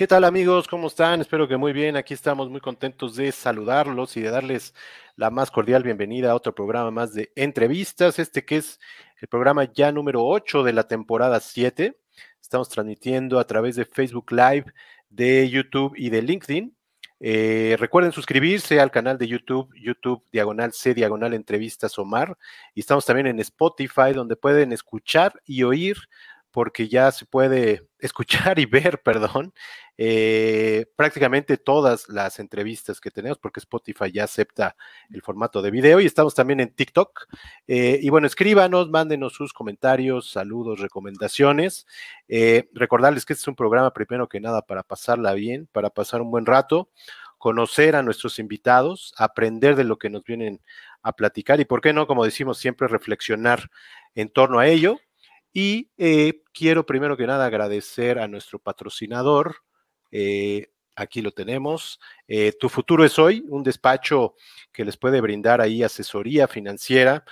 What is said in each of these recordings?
¿Qué tal amigos? ¿Cómo están? Espero que muy bien. Aquí estamos muy contentos de saludarlos y de darles la más cordial bienvenida a otro programa más de entrevistas, este que es el programa ya número 8 de la temporada 7. Estamos transmitiendo a través de Facebook Live, de YouTube y de LinkedIn. Eh, recuerden suscribirse al canal de YouTube, YouTube diagonal C diagonal entrevistas Omar. Y estamos también en Spotify, donde pueden escuchar y oír porque ya se puede escuchar y ver, perdón, eh, prácticamente todas las entrevistas que tenemos, porque Spotify ya acepta el formato de video y estamos también en TikTok. Eh, y bueno, escríbanos, mándenos sus comentarios, saludos, recomendaciones. Eh, recordarles que este es un programa, primero que nada, para pasarla bien, para pasar un buen rato, conocer a nuestros invitados, aprender de lo que nos vienen a platicar y, ¿por qué no? Como decimos siempre, reflexionar en torno a ello. Y eh, quiero primero que nada agradecer a nuestro patrocinador. Eh, aquí lo tenemos. Eh, tu futuro es hoy, un despacho que les puede brindar ahí asesoría financiera,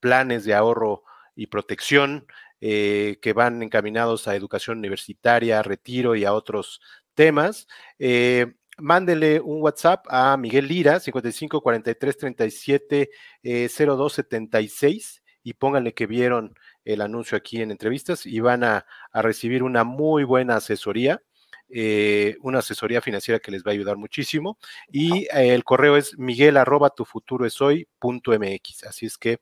planes de ahorro y protección que van encaminados a educación universitaria, retiro y a otros temas. Mándele un WhatsApp a Miguel Lira, 55 43 37 02 76 y pónganle que vieron el anuncio aquí en entrevistas y van a, recibir una muy buena asesoría. Eh, una asesoría financiera que les va a ayudar muchísimo. Y eh, el correo es miguel arroba tu futuro es hoy punto mx. Así es que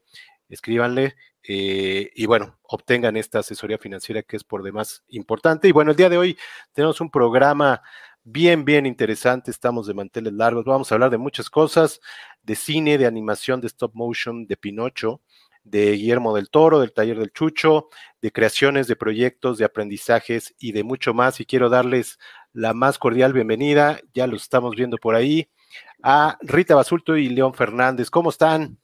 escríbanle eh, y bueno, obtengan esta asesoría financiera que es por demás importante. Y bueno, el día de hoy tenemos un programa bien, bien interesante. Estamos de manteles largos. Vamos a hablar de muchas cosas, de cine, de animación, de stop motion, de Pinocho de Guillermo del Toro, del Taller del Chucho, de creaciones, de proyectos, de aprendizajes y de mucho más. Y quiero darles la más cordial bienvenida, ya los estamos viendo por ahí, a Rita Basulto y León Fernández. ¿Cómo están?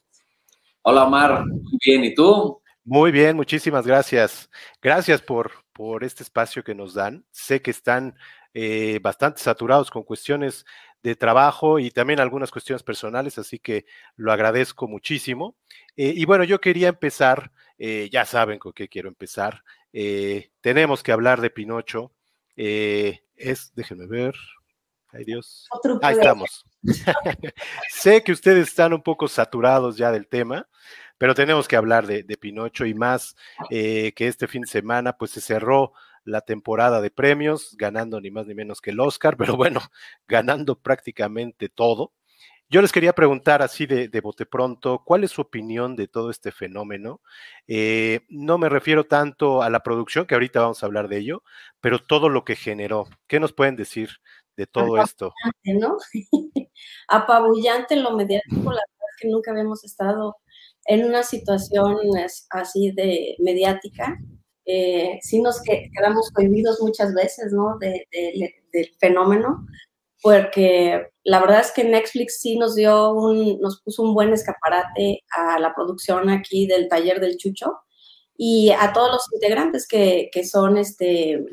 Hola, Omar. Muy bien, ¿y tú? Muy bien, muchísimas gracias. Gracias por, por este espacio que nos dan. Sé que están eh, bastante saturados con cuestiones de trabajo y también algunas cuestiones personales, así que lo agradezco muchísimo. Eh, y bueno, yo quería empezar, eh, ya saben con qué quiero empezar. Eh, tenemos que hablar de Pinocho. es, déjenme ver. Ay Dios. Ahí estamos. sé que ustedes están un poco saturados ya del tema, pero tenemos que hablar de, de Pinocho y más que este fin de semana, pues se cerró la temporada de premios, ganando ni más ni menos que el Oscar, pero bueno, ganando prácticamente todo. Yo les quería preguntar así de, bote pronto, ¿cuál es su opinión de todo este fenómeno? Eh, no me refiero tanto a la producción, que ahorita vamos a hablar de ello, pero todo lo que generó. ¿Qué nos pueden decir de todo esto? ¿no? Apabullante lo mediático, la verdad es que nunca habíamos estado en una situación así de mediática eh, sí nos quedamos cohibidos muchas veces, ¿no? del fenómeno, porque la verdad es que Netflix sí nos dio un, nos puso un buen escaparate a la producción aquí del taller del Chucho y a todos los integrantes que, son, este,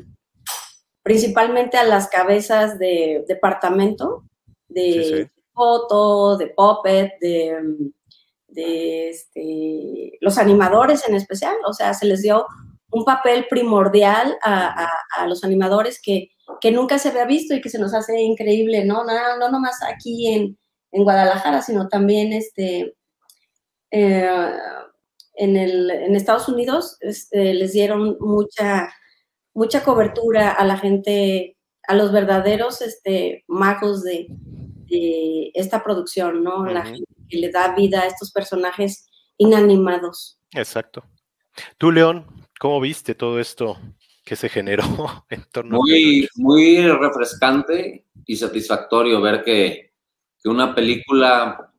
principalmente a las cabezas de departamento, de foto, de puppet, de, de este, los animadores en especial, o sea, se les dio un papel primordial a, los animadores que, nunca se había visto y que se nos hace increíble, ¿no? No, no nomás aquí en, Guadalajara, sino también este, eh, en, en, Estados Unidos este, les dieron mucha, mucha cobertura a la gente, a los verdaderos este, magos de, esta producción, ¿no? La gente que le da vida a estos personajes inanimados. Exacto. Tú, León, ¿Cómo viste todo esto que se generó en torno muy, a Muy refrescante y satisfactorio ver que, una película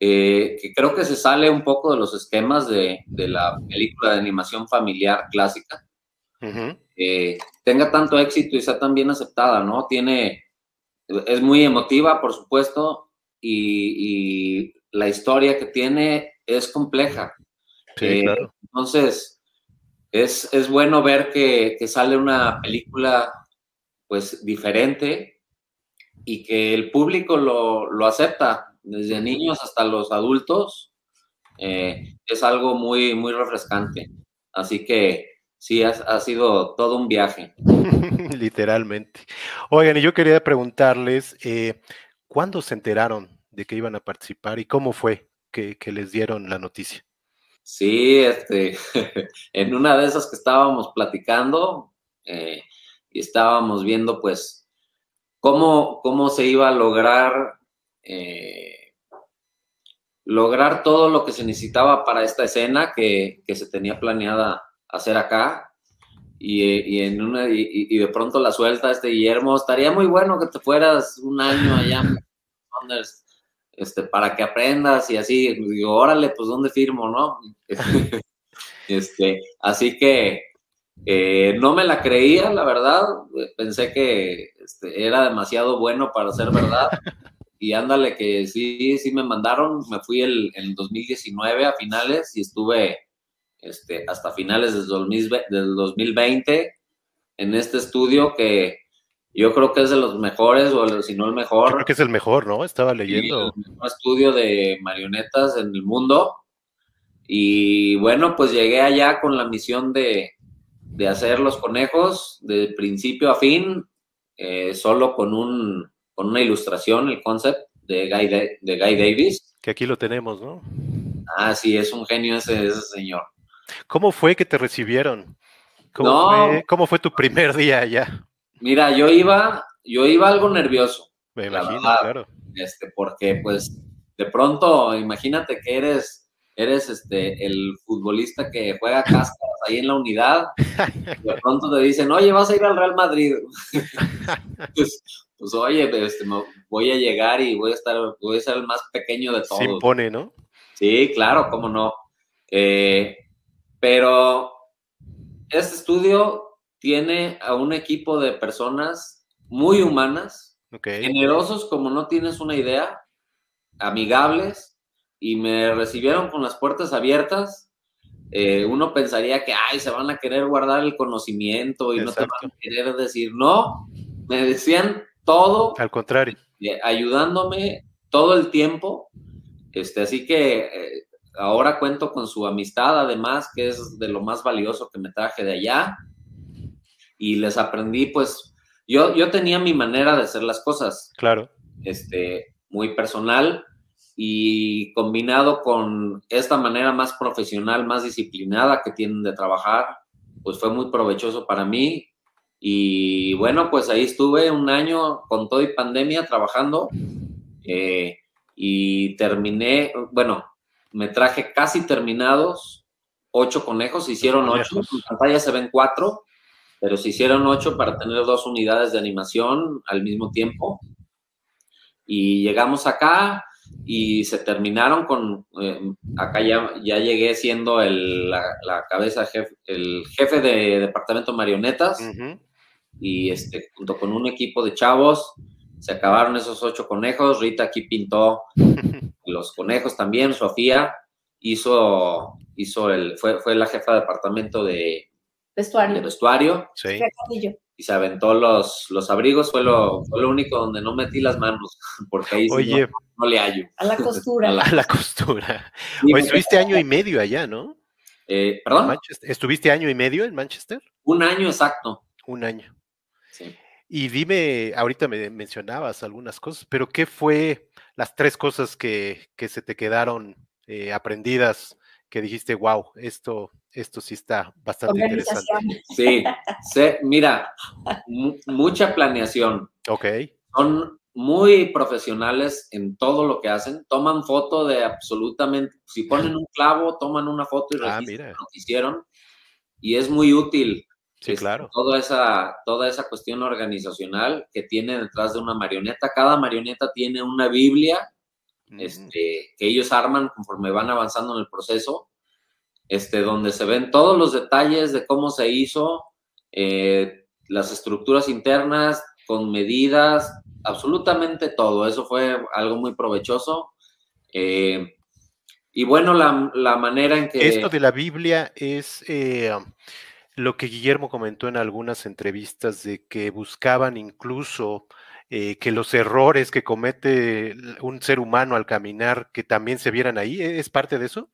eh, que creo que se sale un poco de los esquemas de, la película de animación familiar clásica, eh, tenga tanto éxito y sea tan bien aceptada, ¿no? Tiene, es muy emotiva, por supuesto, y, la historia que tiene es compleja. Sí, eh, claro. Entonces, es, bueno ver que, sale una película pues diferente y que el público lo, acepta, desde niños hasta los adultos. Eh, es algo muy, muy refrescante. Así que sí, ha, sido todo un viaje. Literalmente. Oigan, y yo quería preguntarles, eh, ¿cuándo se enteraron de que iban a participar y cómo fue que, les dieron la noticia? Sí, este, en una de esas que estábamos platicando eh, y estábamos viendo pues cómo, cómo se iba a lograr eh, lograr todo lo que se necesitaba para esta escena que, que se tenía planeada hacer acá. Y, en una, y, de pronto la suelta este Guillermo, estaría muy bueno que te fueras un año allá este, para que aprendas y así, digo, órale, pues ¿dónde firmo, no? este, así que eh, no me la creía, la verdad, pensé que este, era demasiado bueno para ser verdad. Y ándale que sí, sí me mandaron, me fui el, en 2019 a finales y estuve este, hasta finales del, 2020 en este estudio que yo creo que es de los mejores, o si no el mejor. creo que es el mejor, ¿no? Estaba leyendo. el mejor estudio de marionetas en el mundo. Y bueno, pues llegué allá con la misión de, hacer los conejos de principio a fin, eh, solo con, un, con una ilustración, el concept de Guy, de, Guy Davis. Que aquí lo tenemos, ¿no? Ah, sí, es un genio ese, ese señor. ¿Cómo fue que te recibieron? ¿Cómo, fue, tu primer día allá? Mira, yo iba, yo iba algo nervioso. Me imagino, claro. Este, porque pues de pronto, imagínate que eres, eres este, el futbolista que juega cáscaras ahí en la unidad. de pronto te dicen, oye, vas a ir al Real Madrid. pues, pues, oye, este, voy a llegar y voy a estar, voy a ser el más pequeño de todos. Se impone, ¿no? Sí, claro, cómo no. Eh, pero este estudio tiene a un equipo de personas muy humanas, generosos como no tienes una idea, amigables, y me recibieron con las puertas abiertas. Eh, uno pensaría que, ay, se van a querer guardar el conocimiento y no te van a querer decir, no, me decían todo. Al contrario. Eh, ayudándome todo el tiempo. Este, así que eh, ahora cuento con su amistad, además, que es de lo más valioso que me traje de allá. Y les aprendí, pues, yo, yo tenía mi manera de hacer las cosas. Claro. Este, muy personal y combinado con esta manera más profesional, más disciplinada que tienen de trabajar, pues fue muy provechoso para mí. Y bueno, pues ahí estuve un año con todo y pandemia trabajando eh, y terminé, bueno, me traje casi terminados ocho conejos, se hicieron ocho, en pantalla se ven cuatro, pero se hicieron ocho para tener dos unidades de animación al mismo tiempo. Y llegamos acá y se terminaron con, eh, acá ya, ya llegué siendo el, la, cabeza, jefe, el jefe de departamento marionetas. Y este, junto con un equipo de chavos, se acabaron esos ocho conejos, Rita aquí pintó los conejos también, Sofía hizo, hizo el, fue, fue la jefa de departamento de vestuario. vestuario Y se aventó los, los abrigos, fue lo, fue lo único donde no metí las manos, porque ahí Oye, no, le hallo. A la costura. a, la, costura. estuviste año y medio allá, ¿no? Eh, ¿Perdón? ¿Estuviste año y medio en Manchester? Un año exacto. Un año. Sí. Y dime, ahorita me mencionabas algunas cosas, pero ¿qué fue las tres cosas que, que se te quedaron eh, aprendidas que dijiste, wow, esto, esto sí está bastante interesante? Sí, mira, mucha planeación. Ok. Son muy profesionales en todo lo que hacen. Toman foto de absolutamente, si ponen un clavo, toman una foto y ah, registran lo que hicieron. Y es muy útil Sí, claro. Toda esa, toda esa cuestión organizacional que tiene detrás de una marioneta. Cada marioneta tiene una Biblia este, que ellos arman conforme van avanzando en el proceso, este, donde se ven todos los detalles de cómo se hizo, eh, las estructuras internas, con medidas, absolutamente todo. Eso fue algo muy provechoso. Eh, y bueno, la, la, manera en que... Esto de la Biblia es... Eh, lo que Guillermo comentó en algunas entrevistas de que buscaban incluso eh, que los errores que comete un ser humano al caminar, que también se vieran ahí, ¿e-, ¿es parte de eso?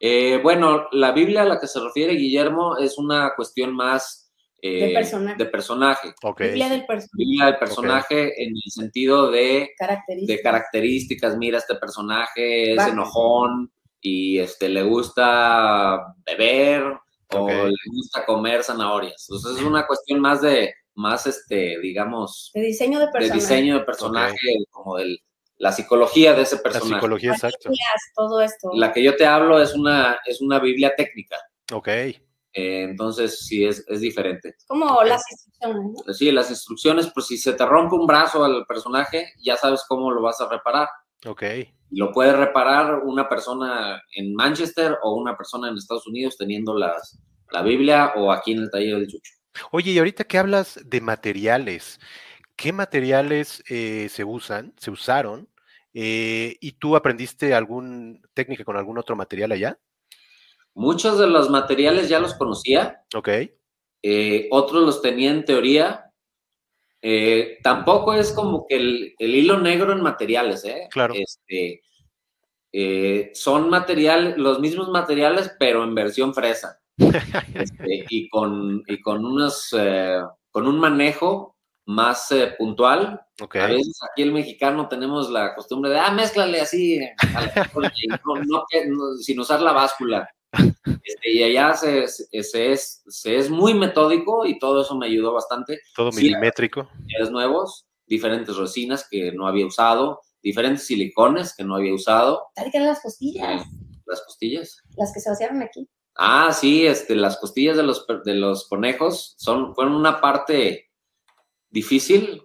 Eh, bueno, la Biblia a la que se refiere Guillermo es una cuestión más eh, De personaje. de personaje. Biblia del personaje. Biblia del personaje en el sentido de, Características. de características. Mira, este personaje es Baja. enojón y este, le gusta beber o le gusta comer zanahorias. Entonces es una cuestión más de, más este, digamos, De diseño de de personaje. diseño de personaje, como de la psicología de ese La personaje. psicología, exacto. Todo esto. La que yo te hablo es una, es una Biblia técnica. Ok. Eh, entonces, sí, es, es diferente. Como las instrucciones, ¿no? Sí, las instrucciones, pues si se te rompe un brazo al personaje, ya sabes cómo lo vas a reparar. Ok. Y lo puede reparar una persona en Manchester o una persona en Estados Unidos teniendo las, la Biblia o aquí en el taller del Chucho. Oye, y ahorita que hablas de materiales, ¿qué materiales eh, se usan, se usaron? Eh, ¿y tú aprendiste alguna técnica con algún otro material allá? Muchos de los materiales ya los conocía, Ok. eh, otros los tenía en teoría. Eh, tampoco es como que el, el hilo negro en materiales, ¿eh? Claro. Este, son materiales, los mismos materiales, pero en versión fresa. Este, y con, y con unos, con un manejo más eh, puntual. Ok. A veces aquí el mexicano tenemos la costumbre de, ah, mézclale así, no- no no- sin usar la báscula. Este, y allá se, se- se es, se es muy metódico y todo eso me ayudó bastante. Todo Sí. milimétrico. Materiales nuevos, diferentes resinas que no había usado, diferentes silicones que no había usado, Tal que eran las costillas, eh, las costillas. las que se vaciaron aquí. Ah, sí, este, las costillas de los, de los conejos son, fueron una parte difícil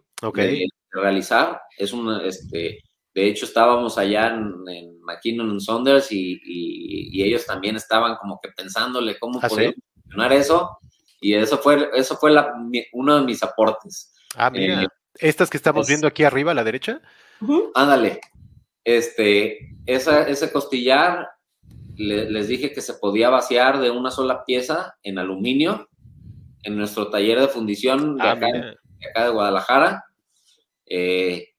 de, realizar. Es una, este, de hecho, estábamos allá en, en McKinnon and Saunders y, y- y ellos también estaban como que pensándole cómo ¿Ah, podía funcionar eso. Y eso fue, eso fue la- mi- uno de mis aportes. Ah, mira. Eh, Estas que estamos es- viendo aquí arriba a la derecha. Ándale, este, esa, ese costillar, le- les dije que se podía vaciar de una sola pieza en aluminio en nuestro taller de fundición de, Ah, acá, mira. Acá de Guadalajara. Eh,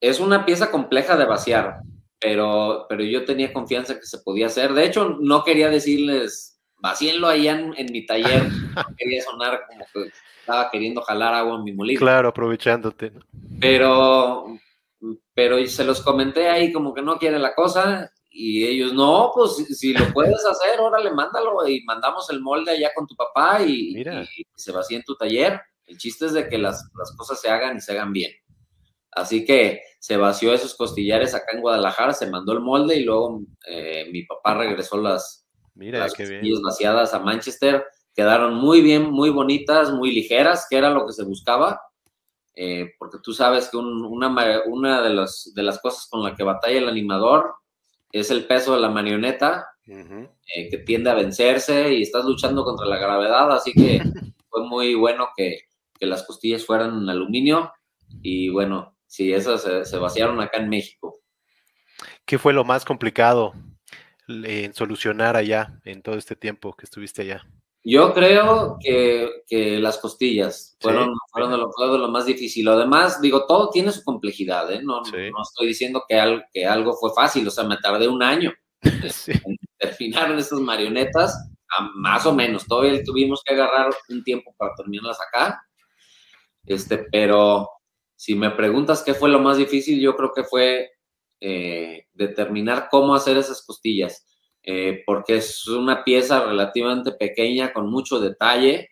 es una pieza compleja de vaciar, pero, pero yo tenía confianza que se podía hacer. De hecho, no quería decirles, vacíenlo allá en, en mi taller, no quería sonar como que estaba queriendo jalar agua en mi molino Claro, aprovechándote. pero, pero se los comenté ahí como que no quiere la cosa y ellos, no, pues si, lo puedes hacer, órale, mándalo y mandamos el molde allá con tu papá y, Mira. y se vacía en tu taller. El chiste es de que las, las cosas se hagan y se hagan bien. Así que se vació esos costillares acá en Guadalajara, se mandó el molde y luego eh, mi papá regresó las, Mira, las qué bien. costillas vaciadas a Manchester. Quedaron muy bien, muy bonitas, muy ligeras, que era lo que se buscaba. Eh, porque tú sabes que un- una, una de, los- de las cosas con la que batalla el animador es el peso de la marioneta, eh, que tiende a vencerse y estás luchando contra la gravedad, así que fue muy bueno que, que las costillas fueran en aluminio y bueno, sí, esas se, se vaciaron acá en México. ¿Qué fue lo más complicado en solucionar allá en todo este tiempo que estuviste allá? Yo creo que, que las costillas fueron, Sí. fueron de, lo, fue de lo más difícil. Además, digo, todo tiene su complejidad, ¿eh? No, Sí. no estoy diciendo que, al- que algo fue fácil, o sea, me tardé un año Sí. en terminar estas marionetas, a- más o menos. Todavía tuvimos que agarrar un tiempo para terminarlas acá. Este, pero si me preguntas qué fue lo más difícil, yo creo que fue eh, determinar cómo hacer esas costillas. eh, porque es una pieza relativamente pequeña con mucho detalle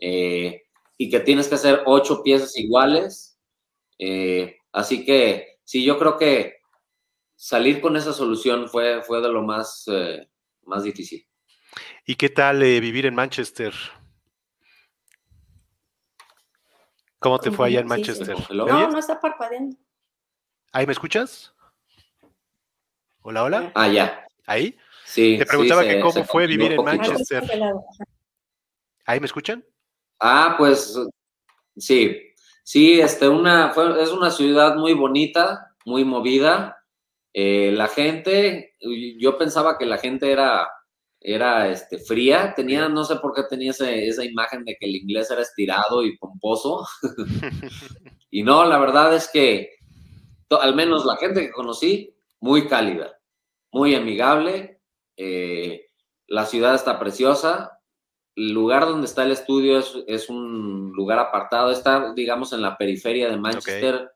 eh, y que tienes que hacer ocho piezas iguales. eh, así que sí, yo creo que salir con esa solución fue, fue de lo más, eh, más difícil. ¿Y qué tal eh, vivir en Manchester? ¿Cómo te fue allá en Sí, sí. Manchester? Hello. ¿Me No, no está parpadeando. ¿Ahí me escuchas? Hola, hola. Ah, ya. ¿Ahí? Sí. Te preguntaba sí, que se- cómo se fue vivir en Manchester. ¿Ahí me escuchan? Ah, pues sí, sí, este, una, fue, es una ciudad muy bonita, muy movida. Eh, la gente, yo pensaba que la gente era, era este, fría, tenía, no sé por qué tenía ese- esa imagen de que el inglés era estirado y pomposo. y no, la verdad es que, al menos la gente que conocí, muy cálida, muy amigable. Eh, la ciudad está preciosa. El lugar donde está el estudio es, un lugar apartado. Está, digamos, en la periferia de Manchester.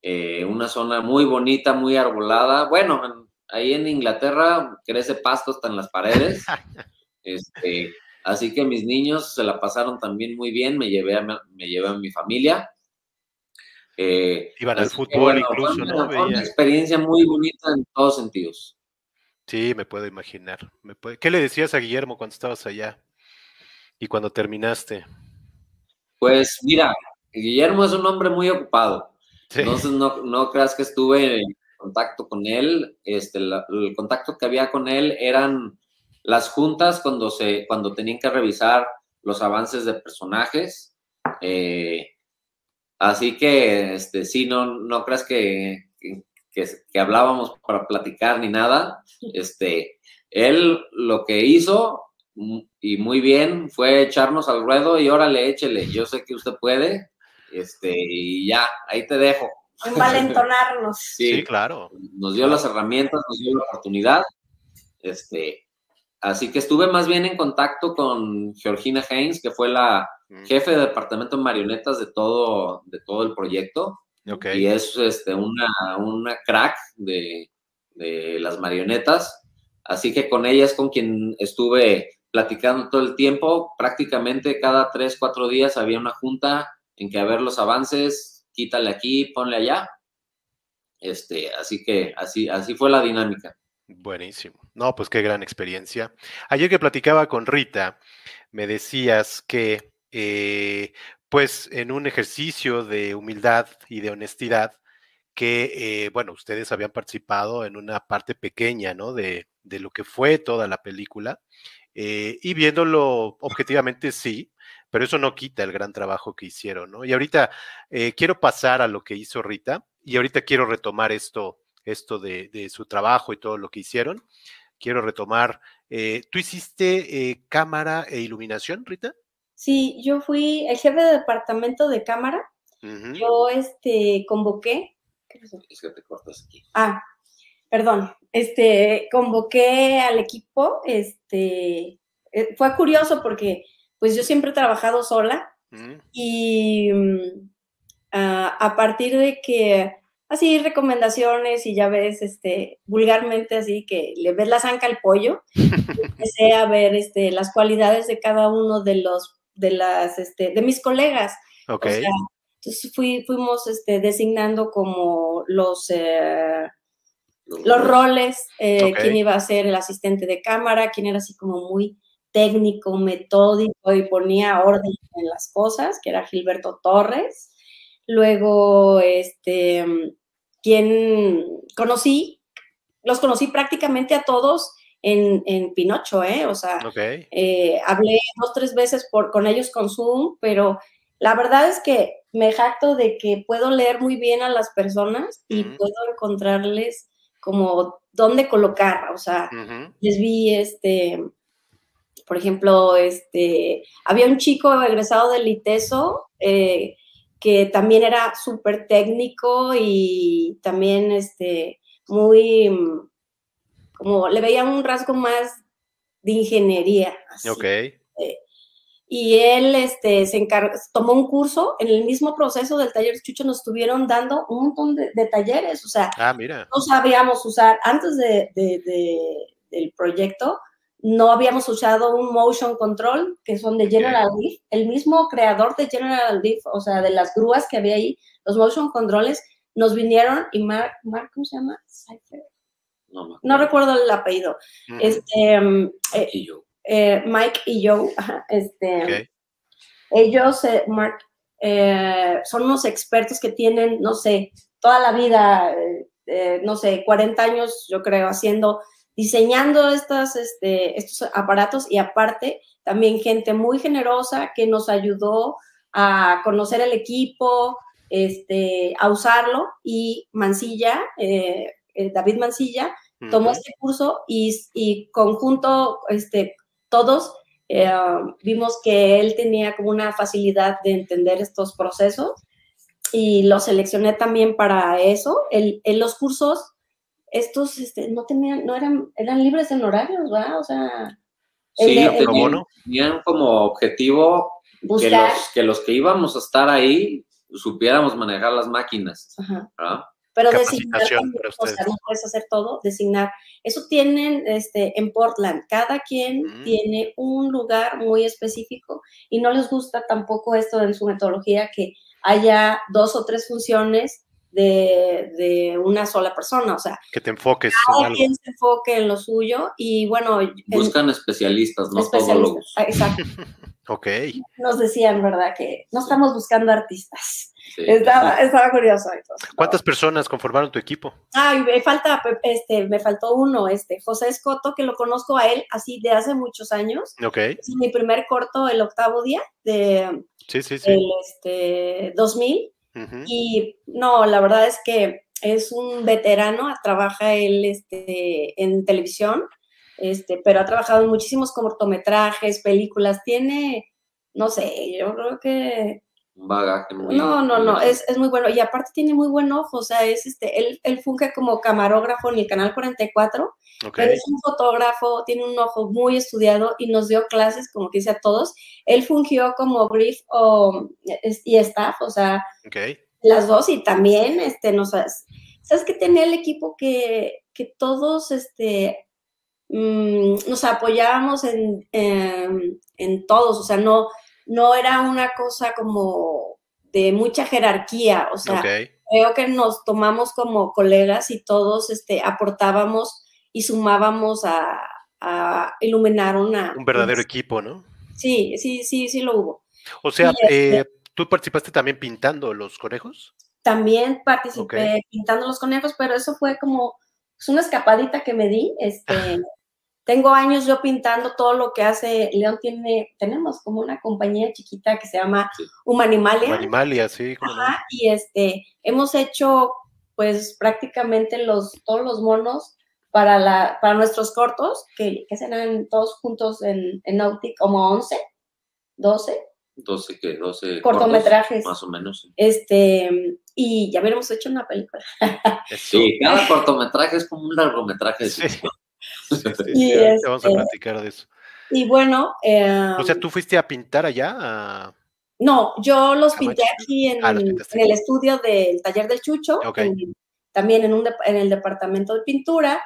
Eh, una zona muy bonita, muy arbolada. Bueno, ahí en Inglaterra crece pasto hasta en las paredes. este, así que mis niños se la pasaron también muy bien. Me llevé a, me llevé a mi familia. Eh, Iban al fútbol incluso, ¿no? una experiencia muy bonita en todos sentidos. Sí, me puedo imaginar. ¿Qué le decías a Guillermo cuando estabas allá y cuando terminaste? Pues mira, Guillermo es un hombre muy ocupado. Entonces no, no, creas que estuve contacto con él. Este, el contacto que había con él eran las juntas cuando, se, cuando tenían que revisar los avances de personajes. Eh, así que este, sí, no, no creas que, que, hablábamos para platicar ni nada. Este, él lo que hizo, mm, y muy bien, fue echarnos al ruedo y órale, échele, yo sé que usted puede, este, y ya, ahí te dejo. Envalentonarnos. Sí, sí, claro. Nos dio las herramientas, nos dio la oportunidad. Este, así que estuve más bien en contacto con Georgina Haynes, que fue la mm. jefe de departamento de marionetas de todo, de todo el proyecto. Y es este, una, una crack de, de, las marionetas. Así que con ella es con quien estuve platicando todo el tiempo. Prácticamente cada tres, cuatro días había una junta en que a ver los avances, quítale aquí, ponle allá. Este, así que así, así fue la dinámica. Buenísimo. No, pues qué gran experiencia. Ayer que platicaba con Rita, me decías que eh, pues en un ejercicio de humildad y de honestidad que, eh, bueno, ustedes habían participado en una parte pequeña, ¿no? De, de lo que fue toda la película. Eh, y viéndolo objetivamente, sí, pero eso no quita el gran trabajo que hicieron, ¿no? Y ahorita eh, quiero pasar a lo que hizo Rita y ahorita quiero retomar esto, esto de, de su trabajo y todo lo que hicieron. Quiero retomar, ¿tú hiciste cámara e iluminación, Rita? Sí, yo fui el jefe de departamento de cámara. Yo este convoqué. Es que te cortas aquí. Ah, perdón. Este convoqué al equipo. Este eh, fue curioso porque pues yo siempre he trabajado sola y mm, a partir de que así recomendaciones y ya ves, este, vulgarmente así que le ves la zanca al pollo, empecé a ver este, las cualidades de cada uno de los de las, este, de mis colegas. Okay. entonces fui, fuimos este, designando como los, eh, los roles, eh, quién iba a ser el asistente de cámara, quién era así como muy técnico, metódico y ponía orden en las cosas, que era Gilberto Torres. Luego, este, quien conocí, los conocí prácticamente a todos en, Pinocho, ¿eh? O sea, eh, hablé dos, tres veces por, con ellos con Zoom, pero la verdad es que me jacto de que puedo leer muy bien a las personas y puedo encontrarles como dónde colocar, o sea, les vi este, por ejemplo, este, había un chico egresado del ITESO eh, que también era súper técnico y también este, muy como le veía un rasgo más de ingeniería. Ok. Eh, y él este, se encargó, tomó un curso en el mismo proceso del taller de Chucho, nos estuvieron dando un montón de, talleres, o sea, ah, mira. no sabíamos usar, antes de, del proyecto, no habíamos usado un motion control, que son de General Leaf, el mismo creador de General Leaf, o sea, de las grúas que había ahí, los motion controles, nos vinieron y Mark, Mark ¿cómo se llama? Cypher. No, recuerdo el apellido. Este, mm, eh, eh, Mike y Joe, este, ellos, eh, Mark, son unos expertos que tienen, no sé, toda la vida, no sé, 40 años, yo creo, haciendo, diseñando estas, este, estos aparatos y aparte también gente muy generosa que nos ayudó a conocer el equipo, este, a usarlo y Mancilla, David Mancilla, tomó este curso y, conjunto, este, todos eh, vimos que él tenía como una facilidad de entender estos procesos y lo seleccioné también para eso. En los cursos estos este, no tenían, no eran, eran libres en horarios, ¿verdad? O sea, Sí, el de- el- tenían, tenían como objetivo que buscar. los, que los que íbamos a estar ahí supiéramos manejar las máquinas, Ajá. ¿verdad? Pero designar, o sea, no puedes hacer todo, designar. Eso tienen este, en Portland, cada quien Mm. tiene un lugar muy específico y no les gusta tampoco esto en su metodología que haya dos o tres funciones de, de una sola persona, o sea, Que te enfoques en cada algo. quien se enfoque en lo suyo y bueno, en- Buscan especialistas, no especialistas. Ah, Exacto, Ok. nos decían, ¿verdad? Que no estamos buscando artistas. Sí. Estaba, estaba curioso. entonces. ¿Cuántas personas conformaron tu equipo? Ay, me falta, este, me faltó uno, este, José Escoto, que lo conozco a él así de hace muchos años. Ok. Es mi primer corto, el octavo día de Sí, sí, sí. el, este, 2000. Y no, la verdad es que es un veterano, trabaja él este, en televisión, este, pero ha trabajado en muchísimos cortometrajes, películas, tiene, no sé, yo creo que Un bagaje muy... no, no, no, es, es muy bueno. Y aparte tiene muy buen ojo, o sea, es este, él, él funge como camarógrafo en el canal 44, Ok. pero es un fotógrafo, tiene un ojo muy estudiado y nos dio clases, como que dice a todos. Él fungió como brief o, y staff, o sea, Ok. las dos, y también, este, nos, ¿sabes que tenía el equipo que, que todos, este, mm, nos apoyábamos en, en, en todos, o sea, no, no era una cosa como de mucha jerarquía, o sea, creo que nos tomamos como colegas y todos, este, aportábamos y sumábamos a, a iluminar una... Un verdadero equipo, ¿no? Sí, sí, sí, sí lo hubo. O sea, este- eh, ¿tú participaste también pintando los conejos? También participé pintando los conejos, pero eso fue como es una escapadita que me di. Este, tengo años yo pintando todo lo que hace León tiene, tenemos como una compañía chiquita que se llama Sí. Humanimalia. Animalia, sí, no. Ajá, y este, hemos hecho pues prácticamente los, todos los monos para, la, para nuestros cortos, que, que serán todos juntos en, en Nautic, como 11, 12 12, que 12 cortometrajes. cortos, más o menos. sí. Este, y ya hubiéramos hecho una película. Sí, cada cortometraje es como un largometraje. de Sí. Y ahorita vamos a platicar de eso. Y bueno, eh, O sea, ¿tú fuiste a pintar allá? a- no, yo los Ah, pinté aquí en, Ah, los pintaste. en el estudio del taller del Chucho, en- también en, un en el departamento de pintura,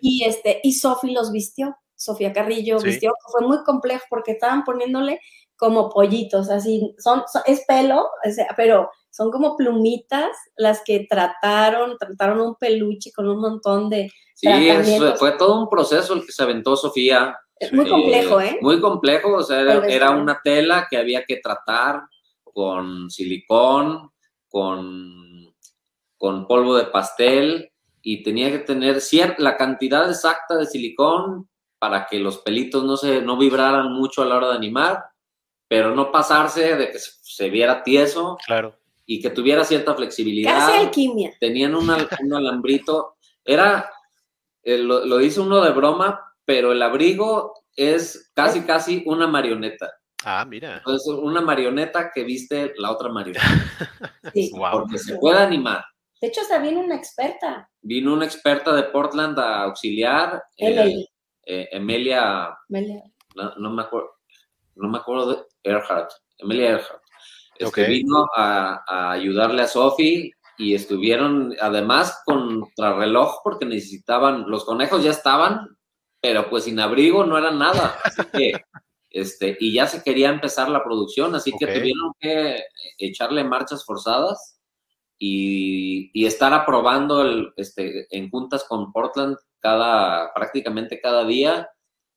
y este, y Sofi los vistió, Sofía Carrillo Sí. vistió, fue muy complejo porque estaban poniéndole como pollitos, así, son, son- es pelo, o sea, pero son como plumitas las que trataron, trataron un peluche con un montón de, Sí, fue todo un proceso el que se aventó Sofía. es muy Sí. complejo, ¿eh? Muy complejo, o sea, era, era una tela que había que tratar con silicón, con, con polvo de pastel y tenía que tener cierta, la cantidad exacta de silicón para que los pelitos no, se, no vibraran mucho a la hora de animar, pero no pasarse de que se, se viera tieso Claro. y que tuviera cierta flexibilidad Casi alquimia. tenían un, al- un alambrito. Era, eh, lo, lo dice uno de broma, pero el abrigo es casi, casi una marioneta. Ah, mira. Entonces, una marioneta que viste la otra marioneta, Sí. Wow. porque se puede animar. De hecho, hasta viene una experta, Vino una experta de Portland a auxiliar, eh, Emily. eh, Emilia, no, no me acuerdo, no me acuerdo de Earhart, Emilia Earhart. Este, Ok. Vino a, a ayudarle a Sophie y estuvieron además contrarreloj porque necesitaban, los conejos ya estaban, pero pues sin abrigo no eran nada. Así que, este, y ya se quería empezar la producción, así que tuvieron que echarle marchas forzadas y, y estar aprobando el, este, en juntas con Portland cada, prácticamente cada día,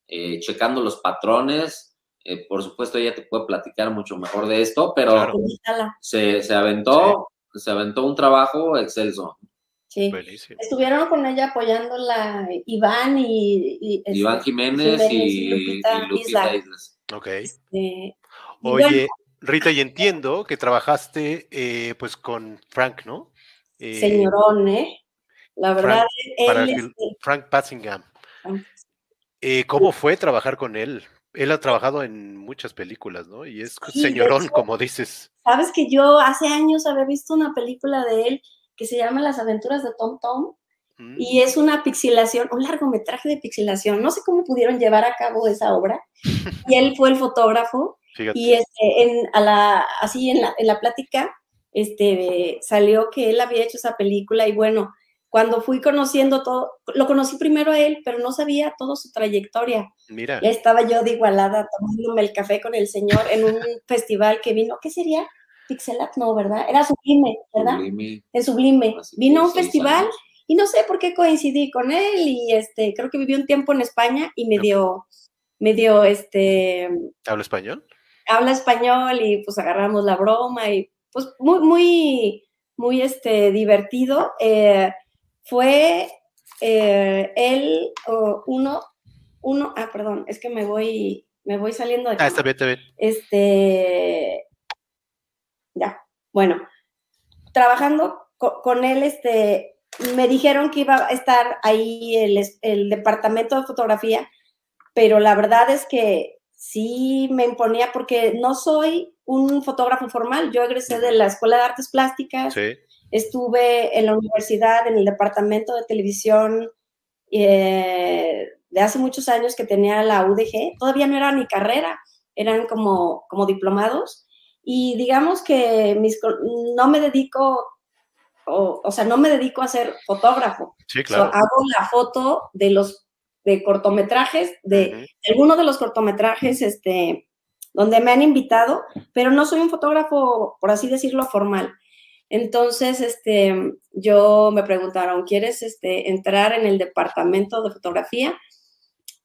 eh, checando los patrones. Eh, por supuesto, ella te puede platicar mucho mejor de esto, pero Claro. Se, se aventó, se aventó un trabajo excelso. Sí. Buenísimo. Estuvieron con ella apoyándola Iván y, y, este, Iván Jiménez, Jiménez y, y Lupita y Lupita Isla. Islas. Ok. este, Oye, bueno, Rita, y entiendo que trabajaste eh, pues con Frank, ¿no? Eh, señorón, ¿eh? La verdad, para él, el- este, Frank Passingham. Frank. Eh, ¿Cómo fue trabajar con él? Él ha trabajado en muchas películas, ¿no? Y es Sí, señorón, hecho. como dices. sabes que yo hace años había visto una película de él que se llama Las aventuras de Tom Tom Mm. Y es una pixilación, un largometraje de pixilación. No sé cómo pudieron llevar a cabo esa obra. y él fue el fotógrafo. Y este, en, a la, así en la, en la plática este, salió que él había hecho esa película y bueno, cuando fui conociendo todo, lo conocí primero a él, pero no sabía toda su trayectoria. Mira. Ya estaba yo de igualada tomándome el café con el señor en un festival que vino, ¿qué sería? Pixelat, no, ¿verdad? Era Sublime, ¿verdad? Sublime. En Sublime. Vino a un festival y no sé por qué coincidí con él y este, creo que vivió un tiempo en España y me dio, me dio, este... ¿Habla español? Habla español y pues agarramos la broma y pues muy, muy, muy, este, divertido. Eh, fue eh, él uno, uno, ah, perdón, es que me voy, me voy saliendo de Ah, está bien, está bien. Este, ya, bueno, trabajando con, él, este, me dijeron que iba a estar ahí el, el departamento de fotografía, pero la verdad es que sí me imponía porque no soy un fotógrafo formal, yo egresé de la Escuela de Artes Plásticas. Sí Estuve en la universidad, en el departamento de televisión eh, de hace muchos años que tenía la UDG. Todavía no era mi carrera, eran como, como diplomados. Y digamos que mis, no me dedico, o, sea, no me dedico a ser fotógrafo. Sí, claro. hago la foto de los de cortometrajes, de, algunos de los cortometrajes este, donde me han invitado, pero no soy un fotógrafo, por así decirlo, formal. Entonces, este, yo me preguntaron, ¿quieres este, entrar en el departamento de fotografía?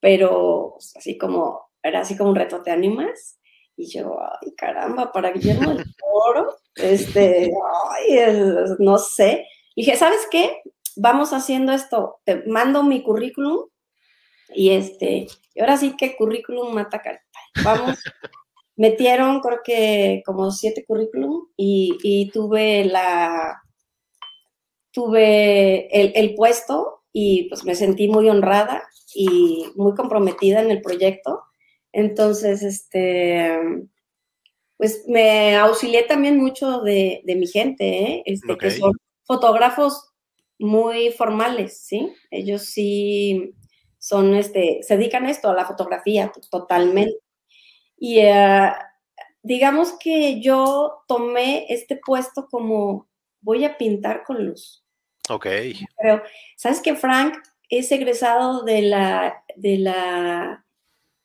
Pero pues, así como, era así como un reto, ¿te animas? Y yo, ay, caramba, para Guillermo del Toro, este, ay, no sé. Y dije, ¿sabes qué? Vamos haciendo esto, te mando mi currículum y este, y ahora sí que currículum mata carta. Vamos metieron creo que como siete currículum y, tuve la tuve el, puesto y pues me sentí muy honrada y muy comprometida en el proyecto. Entonces, este, pues me auxilié también mucho de, mi gente, ¿eh? este, que son fotógrafos muy formales, ¿sí? Ellos sí son, este, se dedican a esto, a la fotografía totalmente. Y eh, digamos que yo tomé este puesto como voy a pintar con luz. Ok. Pero, ¿sabes que Frank es egresado de la, de la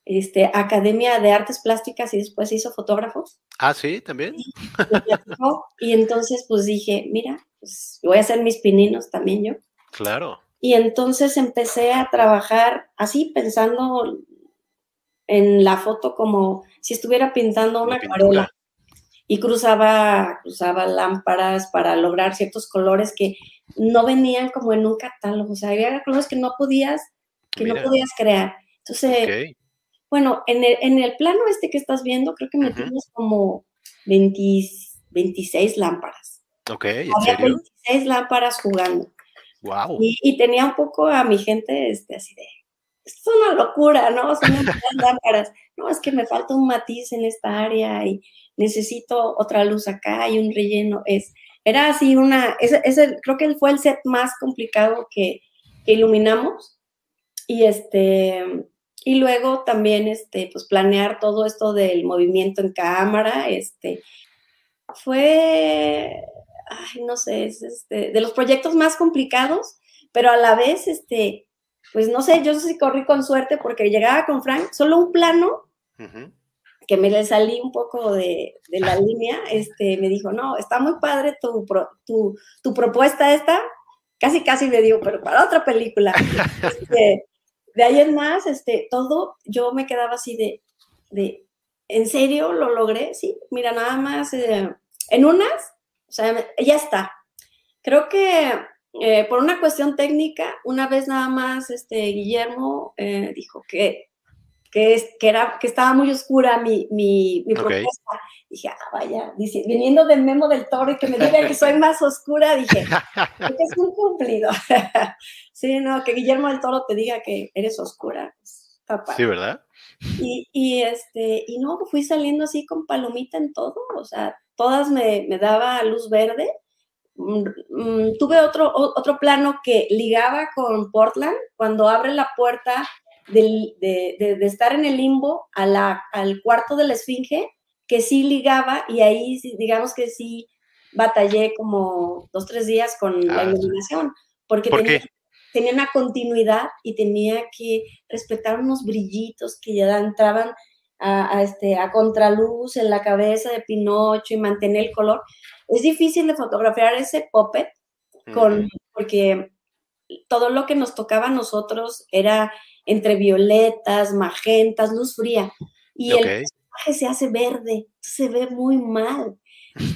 este, Academia de Artes Plásticas y después hizo fotógrafo? Ah, sí, también. Y, entonces pues dije, mira, pues voy a hacer mis pininos también yo. Claro. Y entonces empecé a trabajar así pensando en la foto como si estuviera pintando una acuarela y cruzaba, cruzaba lámparas para lograr ciertos colores que no venían como en un catálogo, o sea, había colores que no podías, que no podías crear. Entonces, bueno, en el, en el, plano este que estás viendo, creo que metimos como 26 lámparas. Ok, ¿en Había 26 lámparas jugando. Wow. Y, y, tenía un poco a mi gente este, así de, es una locura, ¿no? Son lámparas. No, es que me falta un matiz en esta área y necesito otra luz acá y un relleno. Es, era así una, ese, ese creo que fue el set más complicado que, que, iluminamos. Y este, y luego también, este, pues planear todo esto del movimiento en cámara, este, fue, ay, no sé, es este, de los proyectos más complicados, pero a la vez, este, pues no sé, yo sí corrí con suerte porque llegaba con Frank, solo un plano, que me le salí un poco de, la línea, este, me dijo, no, está muy padre tu, tu, tu, propuesta esta, casi casi me dijo, pero para otra película. Este, de ahí en más, este, todo, yo me quedaba así de, de, ¿en serio lo logré? Sí, mira, nada más, eh, en unas, sea, ya está. Creo que eh, por una cuestión técnica, una vez nada más este, Guillermo eh, dijo que, que, que, era, que estaba muy oscura mi, mi, propuesta. Dije, ah, vaya, dice, viniendo del Memo del Toro y que me diga que soy más oscura, dije, es un cumplido. sí, no, que Guillermo del Toro te diga que eres oscura. Papá. Sí, ¿verdad? Y, y, este, y no, fui saliendo así con palomita en todo, o sea, todas me, me daba luz verde. Mm, mm, tuve otro, otro plano que ligaba con Portland cuando abre la puerta de, de, estar en el limbo a la, al cuarto de la Esfinge, que sí ligaba y ahí digamos que sí batallé como dos, tres días con la ah, iluminación, porque tenía, una continuidad y tenía que respetar unos brillitos que ya entraban a, este, a contraluz en la cabeza de Pinocho y mantener el color. Es difícil de fotografiar ese puppet con, porque todo lo que nos tocaba a nosotros era entre violetas, magentas, luz fría. Y el personaje se hace verde, se ve muy mal.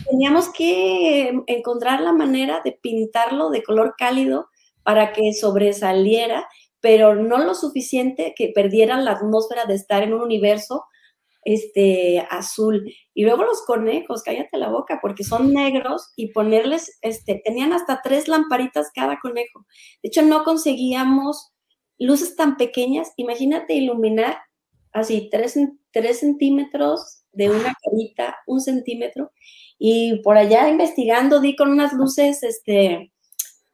Teníamos que encontrar la manera de pintarlo de color cálido para que sobresaliera, pero no lo suficiente que perdieran la atmósfera de estar en un universo este, azul. Y luego los conejos, cállate la boca, porque son negros y ponerles, este, tenían hasta tres lamparitas cada conejo. De hecho, no conseguíamos luces tan pequeñas. Imagínate iluminar así tres, tres centímetros de una carita, un centímetro. Y por allá investigando, di con unas luces, este,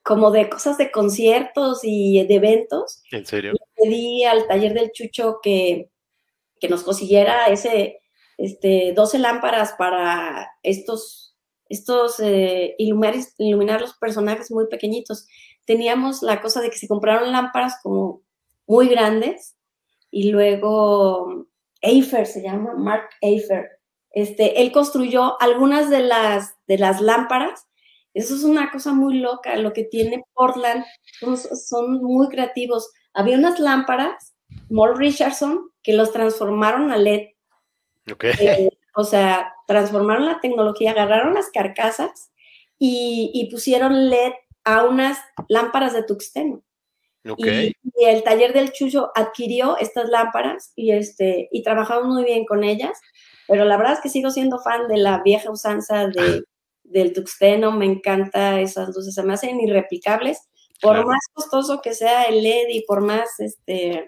como de cosas de conciertos y de eventos. ¿En serio? pedí al taller del Chucho que que nos consiguiera ese, este, 12 lámparas para estos, estos eh, iluminar, iluminar los personajes muy pequeñitos. Teníamos la cosa de que se compraron lámparas como muy grandes y luego Eifer se llama, Mark Eifer. Este, él construyó algunas de las, de las lámparas. Eso es una cosa muy loca. Lo que tiene Portland son, son muy creativos. Había unas lámparas Moll Richardson, que los transformaron a LED. Eh, o sea, transformaron la tecnología, agarraron las carcasas y, pusieron LED a unas lámparas de tuxteno. Y, el taller del Chucho adquirió estas lámparas y, este, y trabajamos muy bien con ellas, pero la verdad es que sigo siendo fan de la vieja usanza de, del tuxteno, me encanta esas luces, se me hacen irreplicables, por más costoso que sea el LED y por más este,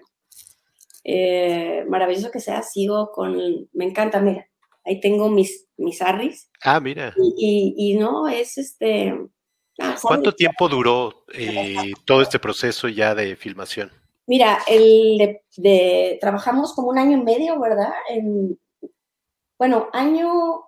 eh, maravilloso que sea, sigo con, me encanta, mira, ahí tengo mis, mis arris. Ah, mira. Y, no, es este... Ah, ¿Cuánto tiempo duró eh, todo este proceso ya de filmación? Mira, el de, trabajamos como un año y medio, ¿verdad? En, bueno, año,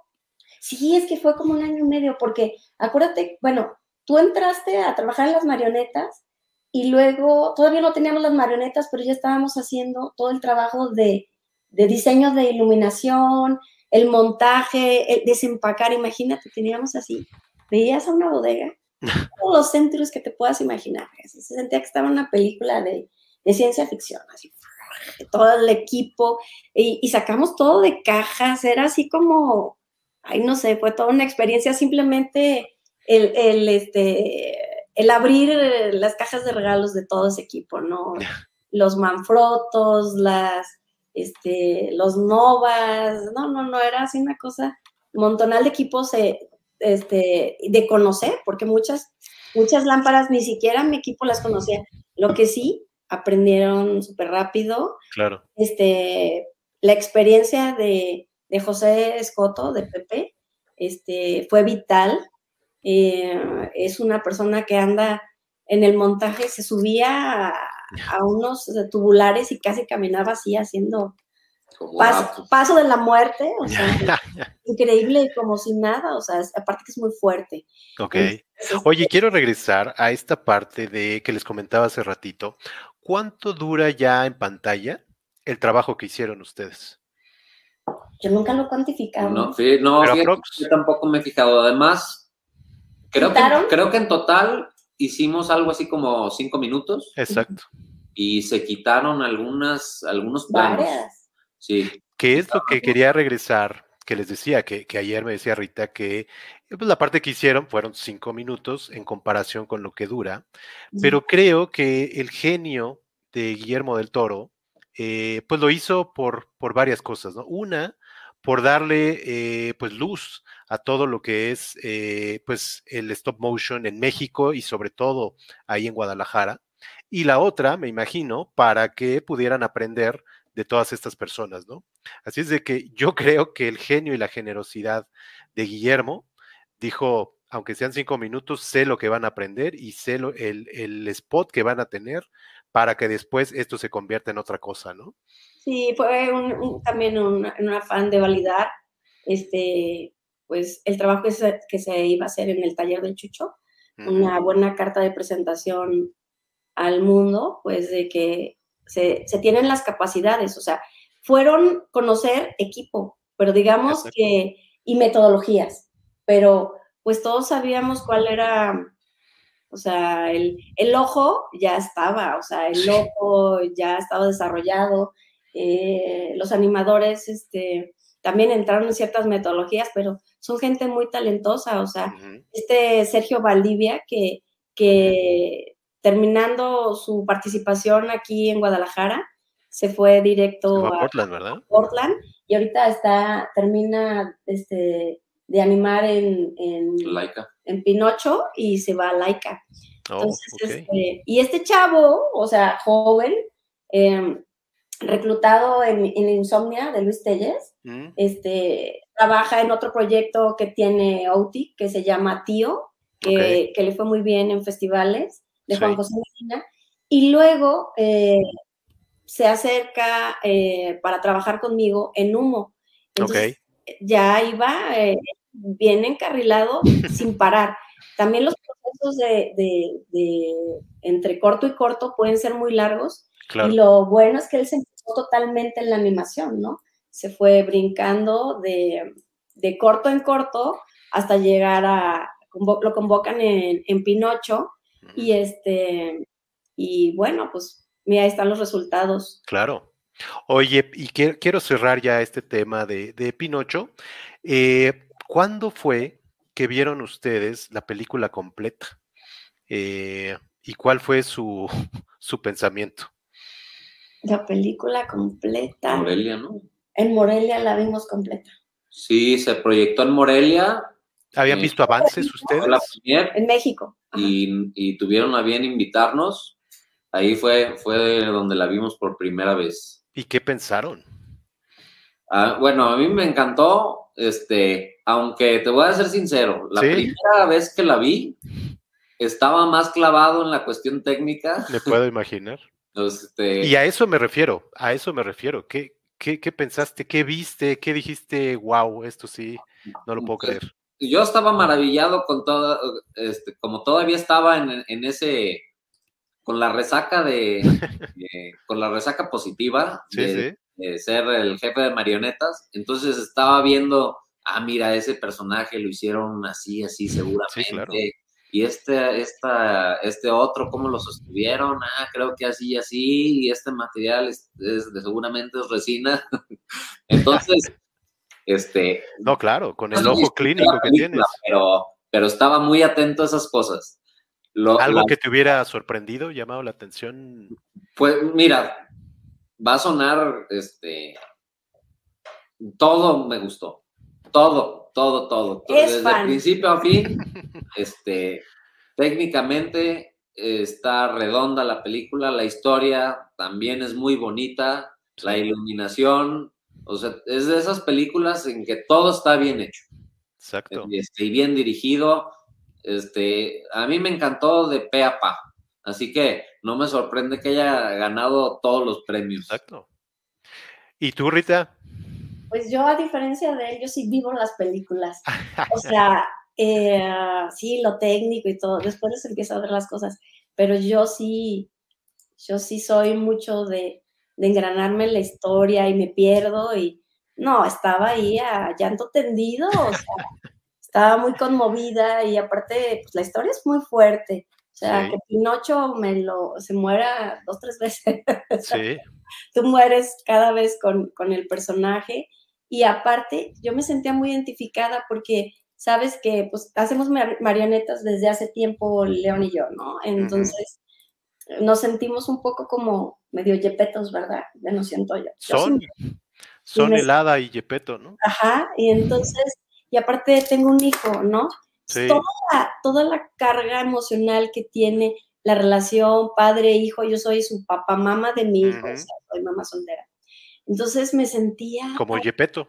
sí, es que fue como un año y medio, porque acuérdate, bueno, tú entraste a trabajar en las marionetas y luego, todavía no teníamos las marionetas, pero ya estábamos haciendo todo el trabajo de, de diseño de iluminación, el montaje, el desempacar. Imagínate, teníamos así, veías a una bodega, todos los centros que te puedas imaginar. Se sentía que estaba una película de, de ciencia ficción, así, todo el equipo, y, y, sacamos todo de cajas, era así como, ay, no sé, fue toda una experiencia, simplemente el, el este, el abrir las cajas de regalos de todo ese equipo, ¿no? Los manfrotos, las, este, los novas, no, no, no, era así una cosa, montonal de equipos eh, este, de conocer, porque muchas, muchas lámparas ni siquiera mi equipo las conocía. Lo que sí, aprendieron súper rápido. Claro. Este, la experiencia de, de José Escoto, de Pepe, este, fue vital eh, es una persona que anda en el montaje, se subía a, unos tubulares y casi caminaba así haciendo paso, de la muerte, o sea, increíble como si nada, o sea, aparte que es muy fuerte. Ok. Oye, quiero regresar a esta parte de que les comentaba hace ratito. ¿Cuánto dura ya en pantalla el trabajo que hicieron ustedes? Yo nunca lo he cuantificado. No, no yo tampoco me he fijado. Además, Creo que, creo que en total hicimos algo así como cinco minutos. Exacto. Y se quitaron algunas, algunos planos. Sí. ¿Qué es lo que quería regresar? Que les decía, que, ayer me decía Rita que pues, la parte que hicieron fueron cinco minutos en comparación con lo que dura, pero creo que el genio de Guillermo del Toro, eh, pues lo hizo por, por varias cosas, ¿no? Una, por darle eh, pues luz a todo lo que es eh, pues el stop motion en México y sobre todo ahí en Guadalajara. Y la otra, me imagino, para que pudieran aprender de todas estas personas, ¿no? Así es de que yo creo que el genio y la generosidad de Guillermo dijo, aunque sean cinco minutos, sé lo que van a aprender y sé el, el, spot que van a tener para que después esto se convierta en otra cosa, ¿no? Sí, fue también un, afán de validar este, pues, el trabajo que se, que se iba a hacer en el taller del Chucho, una buena carta de presentación al mundo, pues de que se, se, tienen las capacidades, o sea, fueron conocer equipo, pero digamos que, y metodologías, pero pues todos sabíamos cuál era, o sea, el, el ojo ya estaba, o sea, el ojo ya estaba desarrollado, eh, los animadores este, también entraron en ciertas metodologías, pero son gente muy talentosa, o sea, este Sergio Valdivia que, que terminando su participación aquí en Guadalajara, se fue directo a, Portland, ¿verdad? Portland y ahorita está, termina este, de animar en, en, en Pinocho y se va a Laika. Oh, este, y este chavo, o sea, joven, em, reclutado en, en, Insomnia de Luis Telles, mm. este, trabaja en otro proyecto que tiene Outi, que se llama Tío, que, que, le fue muy bien en festivales de Juan José Medina, y luego eh, se acerca eh, para trabajar conmigo en Humo. Entonces, ya iba eh, bien encarrilado sin parar. También los procesos de, de, entre corto y corto pueden ser muy largos. Y lo bueno es que él se empezó totalmente en la animación, ¿no? Se fue brincando de, de corto en corto hasta llegar a, lo convocan en, en Pinocho y este, y bueno, pues mira, ahí están los resultados. Claro. Oye, y quiero cerrar ya este tema de, Pinocho. Eh, ¿Cuándo fue que vieron ustedes la película completa? Eh, ¿Y cuál fue su, su pensamiento? La película completa. Morelia, ¿no? En Morelia la vimos completa. Sí, se proyectó en Morelia. ¿Habían eh, visto avances ustedes? en México. Y, y, tuvieron a bien invitarnos Ahí fue, fue donde la vimos por primera vez. ¿Y qué pensaron? Ah, bueno, a mí me encantó, este, aunque te voy a ser sincero, la primera vez que la vi, estaba más clavado en la cuestión técnica. Me puedo imaginar. Este y a eso me refiero, a eso me refiero. ¿Qué, qué, qué pensaste? ¿Qué viste? ¿Qué dijiste? Wow, esto sí, no lo puedo creer. Yo estaba maravillado con todo, este, como todavía estaba en, en ese con la resaca de, con la resaca positiva de, ser el jefe de marionetas, entonces estaba viendo, ah, mira, ese personaje lo hicieron así, así seguramente. Y este, esta, este otro, ¿cómo lo sostuvieron? Ah, creo que así y así, y este material es, de, seguramente es resina. Entonces, este... No, claro, con el ojo clínico que tienes. Pero, pero estaba muy atento a esas cosas. ¿Algo que te hubiera sorprendido, llamado la atención? Pues mira, va a sonar, este, todo me gustó, todo, todo, todo, desde el principio a fin, este, técnicamente está redonda la película, la historia también es muy bonita, la iluminación, o sea, es de esas películas en que todo está bien hecho. Exacto. Este, y bien dirigido, este, a mí me encantó de pe a pa. Así que no me sorprende que haya ganado todos los premios. Exacto. ¿Y tú, Rita? Pues yo, a diferencia de él, yo sí vivo las películas. O sea, eh, sí, lo técnico y todo. Después les empiezo a ver las cosas. Pero yo sí, yo sí soy mucho de, de engranarme en la historia y me pierdo y no, estaba ahí a llanto tendido. O sea, estaba muy conmovida y aparte, pues la historia es muy fuerte. O sea, que Pinocho me lo, se muera dos, tres veces. Sí. Tú mueres cada vez con, con, el personaje. Y aparte, yo me sentía muy identificada porque sabes que pues hacemos marionetas desde hace tiempo, León y yo, ¿no? Entonces, nos sentimos un poco como medio yepetos, ¿verdad? Ya no siento yo. son, son helada y yepeto, ¿no? Ajá, y entonces y aparte tengo un hijo, ¿no? Toda, la, toda la carga emocional que tiene la relación padre-hijo, yo soy su papá, mamá de mi hijo, o sea, soy mamá soltera. Entonces me sentía... Como Yepeto.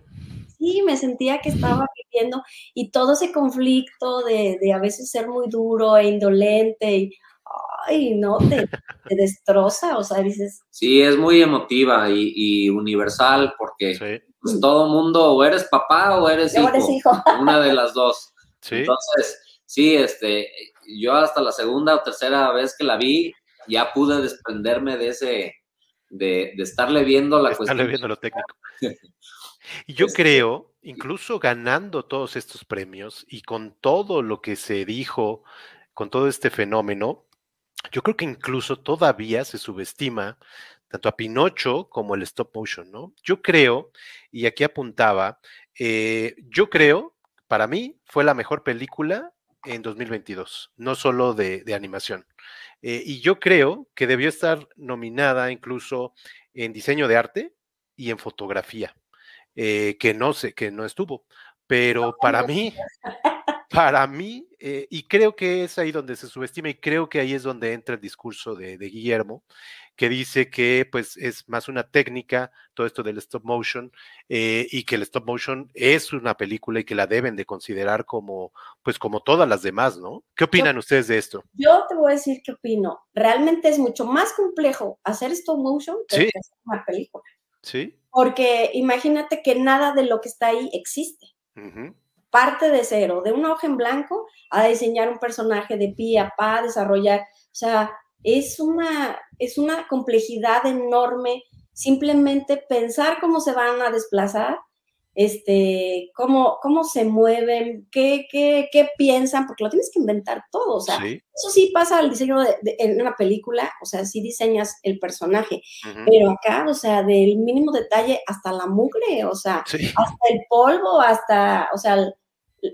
Sí, me sentía que estaba viviendo y todo ese conflicto de, de a veces ser muy duro e indolente y, ay, no, te, destroza, o sea, dices... Sí, es muy emotiva y, universal porque pues, todo mundo o eres papá o eres, hijo, una de las dos. Entonces, sí, este, yo hasta la segunda o tercera vez que la vi, ya pude desprenderme de ese, de, estarle viendo la cuestión. Estarle viendo lo técnico. Y yo este creo, incluso ganando todos estos premios y con todo lo que se dijo, con todo este fenómeno, yo creo que incluso todavía se subestima tanto a Pinocho como el stop motion, ¿no? Yo creo, y aquí apuntaba, eh, yo creo, para mí, fue la mejor película en 2022, no solo de, animación. Eh, y yo creo que debió estar nominada incluso en diseño de arte y en fotografía, eh, que no sé, que no estuvo. Pero para mí, para mí, eh, y creo que es ahí donde se subestima y creo que ahí es donde entra el discurso de, Guillermo, que dice que pues es más una técnica, todo esto del stop motion, eh, y que el stop motion es una película y que la deben de considerar como, pues como todas las demás, ¿no? ¿Qué opinan ustedes de esto? Yo te voy a decir qué opino. Realmente es mucho más complejo hacer stop motion que hacer una película. Sí. Porque imagínate que nada de lo que está ahí existe parte de cero, de una hoja en blanco, a diseñar un personaje de pie a pa, desarrollar, o sea, es una, es una complejidad enorme. Simplemente pensar cómo se van a desplazar, este, cómo, cómo se mueven, qué, qué, qué piensan, porque lo tienes que inventar todo, o sea, eso sí pasa al diseño de, en una película, o sea, sí diseñas el personaje, pero acá, o sea, del mínimo detalle hasta la mugre, o sea, hasta el polvo, hasta, o sea,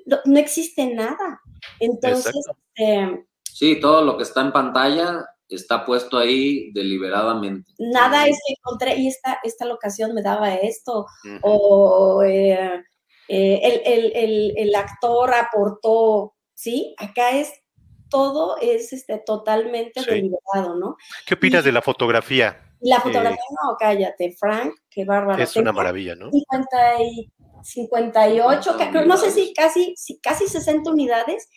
no, existe nada. Entonces, este, sí, todo lo que está en pantalla está puesto ahí deliberadamente. Nada es que encontré y esta, esta locación me daba esto, o eh, eh, el, actor aportó, ¿sí? Acá es todo es este, totalmente deliberado, ¿no? ¿Qué opinas de la fotografía? La fotografía, no, cállate, Frank, qué bárbaro. Es una maravilla, ¿no? 58, no sé si casi, si casi 60 unidades,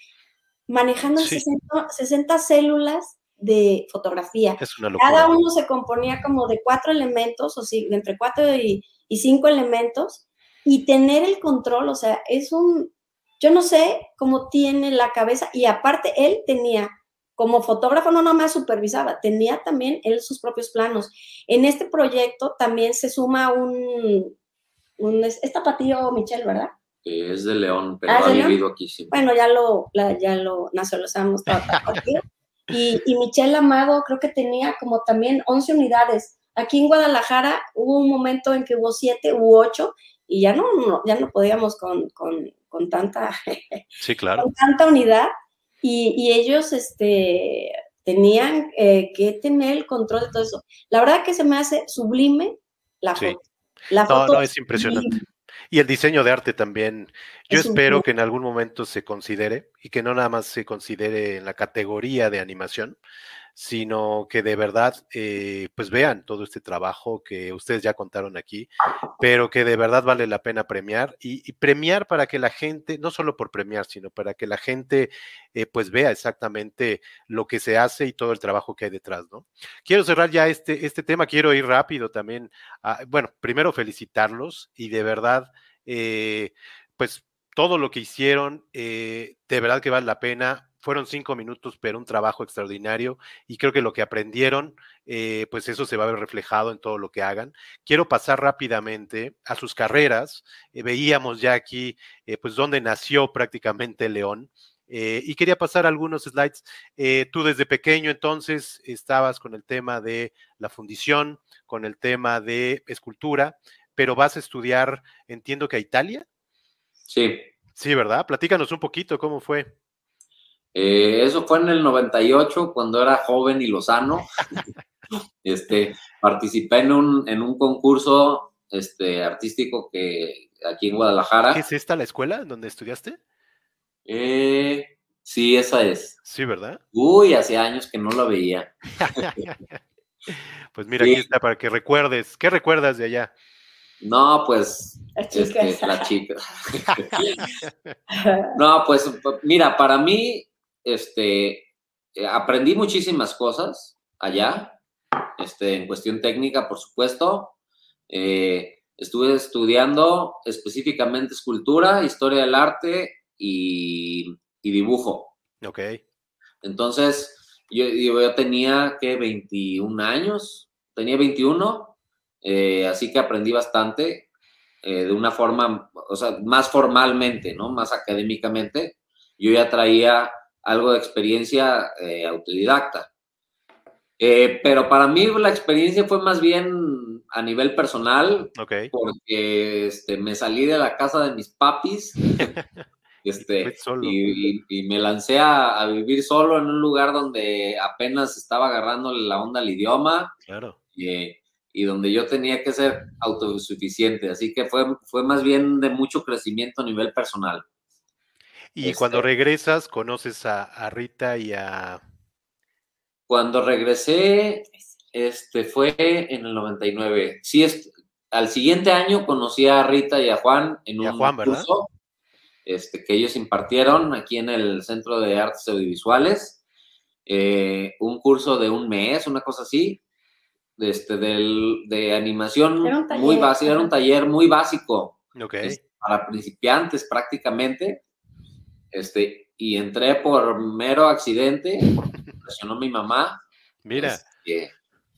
manejando 60, células de fotografía. Cada uno se componía como de cuatro elementos, o sí, entre cuatro y, cinco elementos, y tener el control, o sea, es un, yo no sé cómo tiene la cabeza, y aparte él tenía, como fotógrafo no nomás supervisaba, tenía también él sus propios planos. En este proyecto también se suma un, un, es, tapatío Michelle, ¿verdad? Es de León, pero ah, ha vivido aquí sí. Bueno, ya lo, ya lo nacionalizamos. y, y Michelle Amado creo que tenía como también 11 unidades. Aquí en Guadalajara hubo un momento en que hubo 7 u 8 y ya no, ya no podíamos con, con, con tanta, sí, claro. con tanta unidad. Y, y ellos este, tenían eh, que tener el control de todo eso. La verdad que se me hace sublime la foto no, no, es impresionante. Y el diseño de arte también. Yo espero que en algún momento se considere y que no nada más se considere en la categoría de animación, sino que de verdad eh, pues vean todo este trabajo que ustedes ya contaron aquí, pero que de verdad vale la pena premiar y, premiar para que la gente, no solo por premiar, sino para que la gente eh, pues vea exactamente lo que se hace y todo el trabajo que hay detrás, ¿no? Quiero cerrar ya este, este tema, quiero ir rápido también, bueno, primero felicitarlos y de verdad, eh, pues todo lo que hicieron, de verdad que vale la pena fueron cinco minutos, pero un trabajo extraordinario y creo que lo que aprendieron, eh, pues eso se va a ver reflejado en todo lo que hagan. Quiero pasar rápidamente a sus carreras. Eh, veíamos ya aquí, eh, pues, dónde nació prácticamente León. y quería pasar algunos slides. tú desde pequeño entonces estabas con el tema de la fundición, con el tema de escultura, pero vas a estudiar, entiendo que a Italia. Sí. Sí, ¿verdad? Platícanos un poquito cómo fue. Eh, eso fue en el 98, cuando era joven y lozano. este, participé en un, en un concurso este, artístico que aquí en Guadalajara. ¿Es esta la escuela donde estudiaste? Eh, sí, esa es. Sí, ¿verdad? Uy, hace años que no la veía. pues mira, aquí está para que recuerdes. ¿Qué recuerdas de allá? No, pues La chica este, la chica. No, pues mira, para mí, este, eh, aprendí muchísimas cosas allá, este, en cuestión técnica, por supuesto. Eh, estuve estudiando específicamente escultura, historia del arte y, y dibujo. Ok. Entonces, yo, yo tenía que 21 años, tenía 21, eh, así que aprendí bastante eh, de una forma, o sea, más formalmente, ¿no? Más académicamente. Yo ya traía algo de experiencia eh, autodidacta. Eh, pero para mí la experiencia fue más bien a nivel personal, Ok. porque este, me salí de la casa de mis papis este, y, y- y me lancé a, a vivir solo en un lugar donde apenas estaba agarrando la onda al idioma Claro. y, y donde yo tenía que ser autosuficiente. Así que fue, fue más bien de mucho crecimiento a nivel personal. Y Este- cuando regresas, conoces a, a Rita y a. Cuando regresé, este, fue en el 99. Sí, es, al siguiente año conocí a Rita y a Juan en Y un Juan, curso este, que ellos impartieron aquí en el Centro de Artes Audiovisuales. Eh, un curso de un mes, una cosa así, de, este, del, de animación Era un taller, muy básico, era un taller muy básico Ok. es para principiantes prácticamente. Este, y entré por mero accidente, porque me presionó mi mamá. Mira, Este,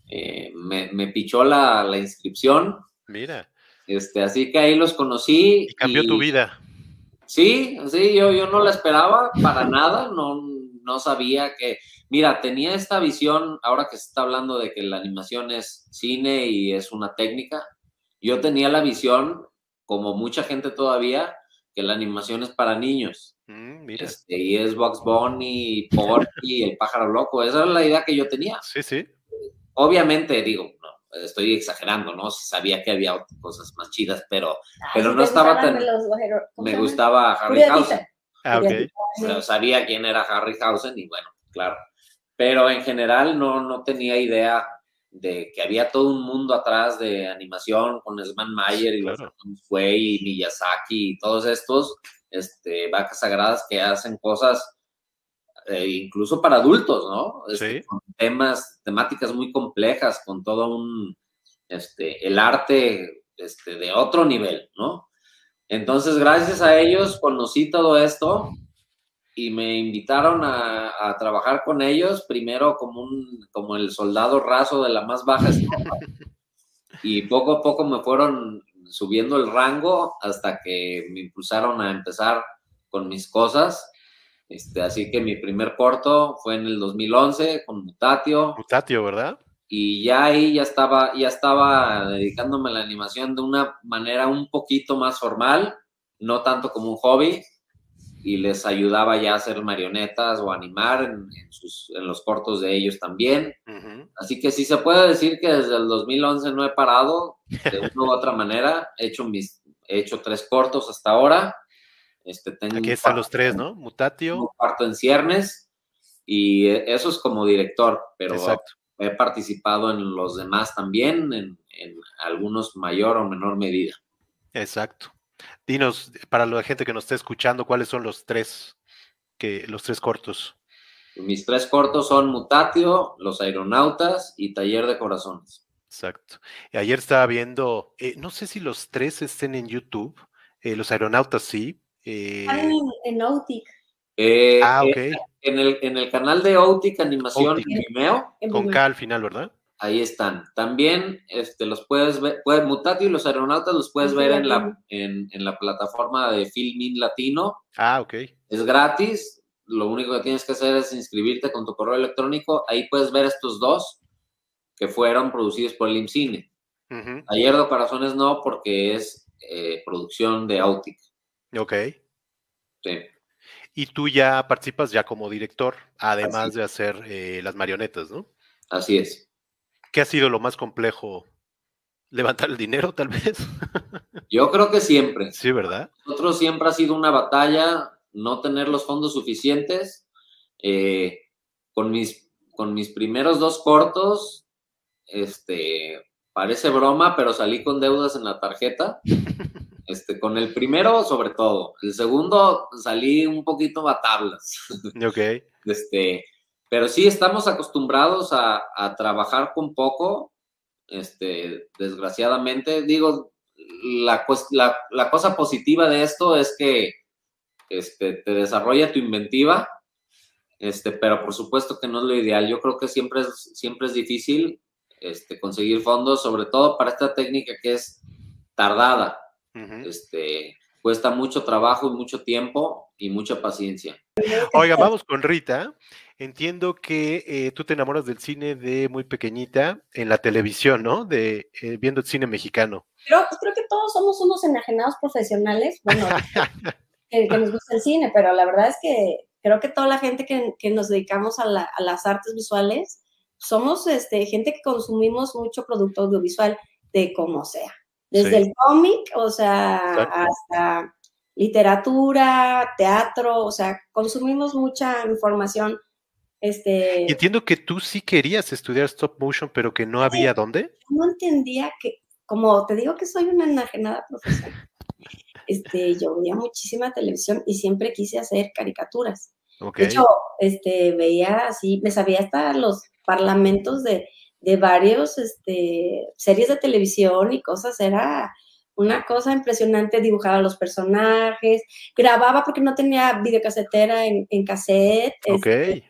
eh, me, me pichó la, la inscripción. mira. Este, así que ahí los conocí. Y cambió tu vida. Sí, sí, yo, yo no la esperaba para nada, no, no sabía que, mira, tenía esta visión, ahora que se está hablando de que la animación es cine y es una técnica, yo tenía la visión, como mucha gente todavía, que la animación es para niños, Mm, mira. este, y es Bugs Bunny, Porky, El Pájaro Loco, esa era la idea que yo tenía. Sí, sí. Obviamente, digo, no, estoy exagerando, ¿no? Sabía que había cosas más chidas, pero Pero no ¿te estaba tan- de los guajero- ¿cómo me gustaba Harryhausen. Curiosita. Ah, ok. Curiosita, O sea, sí. sabía quién era Harryhausen y bueno, claro. Pero en general no, no tenía idea de que había todo un mundo atrás de animación con Sman Mayer y Claro. Huey y Miyazaki y todos estos este, vacas sagradas que hacen cosas eh, incluso para adultos, ¿no? Este, Sí. Con temas, temáticas muy complejas, con todo un, este, el arte este, de otro nivel, ¿no? Entonces, gracias a ellos conocí todo esto y me invitaron a, a trabajar con ellos, primero como, un, como el soldado raso de la más baja escala, y poco a poco me fueron subiendo el rango hasta que me impulsaron a empezar con mis cosas. Este, así que mi primer corto fue en el 2011 con Mutatio Mutatio, ¿verdad? y ya ahí ya estaba, ya estaba dedicándome a la animación de una manera un poquito más formal, no tanto como un hobby, y les ayudaba ya a hacer marionetas o animar en, en sus, en los cortos de ellos también. Así que sí se puede decir que desde el 2011 no he parado de una u otra manera. He hecho, mis, he hecho tres cortos hasta ahora. Este, tengo Aquí están los tres, ¿no? Mutatio. un cuarto en ciernes y eso es como director, pero Exacto. he participado en los demás también, en, en algunos mayor o menor medida. Exacto. Dinos, para la gente que nos está escuchando, ¿cuáles son los tres que los tres cortos? Mis tres cortos son Mutatio, Los Aeronautas y Taller de Corazones. Exacto. Ayer estaba viendo, eh, no sé si los tres estén en YouTube, eh, los aeronautas sí. eh, Están en, Nautic. Eh, ah, ok. en, el, en el canal de Outic Animación Outic. y Vimeo, en Con. K al final, ¿verdad? Ahí están. También este, los puedes ver, puedes, Mutatio y Los Aeronautas los puedes ver en la, en, en la plataforma de Filmin Latino. Ah, ok. Es gratis. Lo único que tienes que hacer es inscribirte con tu correo electrónico. Ahí puedes ver estos dos que fueron producidos por el IMCINE. Taller de Corazones no, porque es eh, producción de Autic. Ok. Sí. Y tú ya participas ya como director, además Así. de hacer eh, las marionetas, ¿no? Así es. ¿Qué ha sido lo más complejo? ¿Levantar el dinero, tal vez? Yo creo que siempre. sí, ¿verdad? Nosotros siempre ha sido una batalla no tener los fondos suficientes. Eh, con, mis, con mis primeros dos cortos, este, parece broma, pero salí con deudas en la tarjeta. Este, con el primero, sobre todo. El segundo, salí un poquito a tablas. Ok. Este, pero sí estamos acostumbrados a, a trabajar con poco. Este, desgraciadamente, digo, la, la, la, cosa positiva de esto es que este, te desarrolla tu inventiva, este, pero por supuesto que no es lo ideal. Yo creo que siempre es, siempre es difícil este, conseguir fondos, sobre todo para esta técnica que es tardada. este, cuesta mucho trabajo y mucho tiempo y mucha paciencia. Oiga, vamos con Rita. Entiendo que eh, tú te enamoras del cine de muy pequeñita en la televisión, ¿no? De eh, viendo el cine mexicano. Creo, creo que todos somos unos enajenados profesionales, bueno, que, nos gusta el cine, pero la verdad es que creo que toda la gente que, que nos dedicamos a, la, a, las artes visuales somos este, gente que consumimos mucho producto audiovisual de como sea, desde el cómic, o sea, hasta literatura, teatro, o sea, consumimos mucha información este, entiendo que tú sí querías estudiar stop motion, pero que no había dónde. No entendía que, como te digo que soy una enajenada profesional, este, yo veía muchísima televisión y siempre quise hacer caricaturas. De hecho, este, veía así, me sabía hasta los parlamentos de, de varios este, series de televisión y cosas, era una cosa impresionante, dibujaba los personajes, grababa porque no tenía videocasetera en, en cassette. Ok. Este,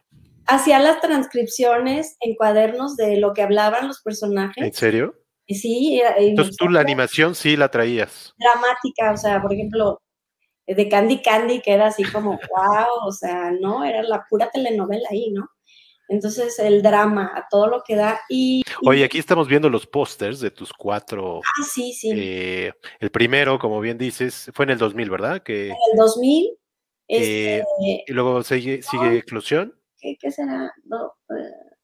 hacía las transcripciones en cuadernos de lo que hablaban los personajes. ¿En serio? Sí. Entonces tú la animación sí la traías. Dramática, o sea, por ejemplo, de Candy Candy, que era así como, wow, o sea, no, era la pura telenovela ahí, ¿no? Entonces, el drama, a todo lo que da. Y, Oye, aquí estamos viendo los pósters de tus cuatro. Ah, sí, sí. Eh, el primero, como bien dices, fue en el 2000, ¿verdad? Que, en el 2000. Eh, este, y luego sigue, sigue Eclosión. ¿Qué, será? No, eh,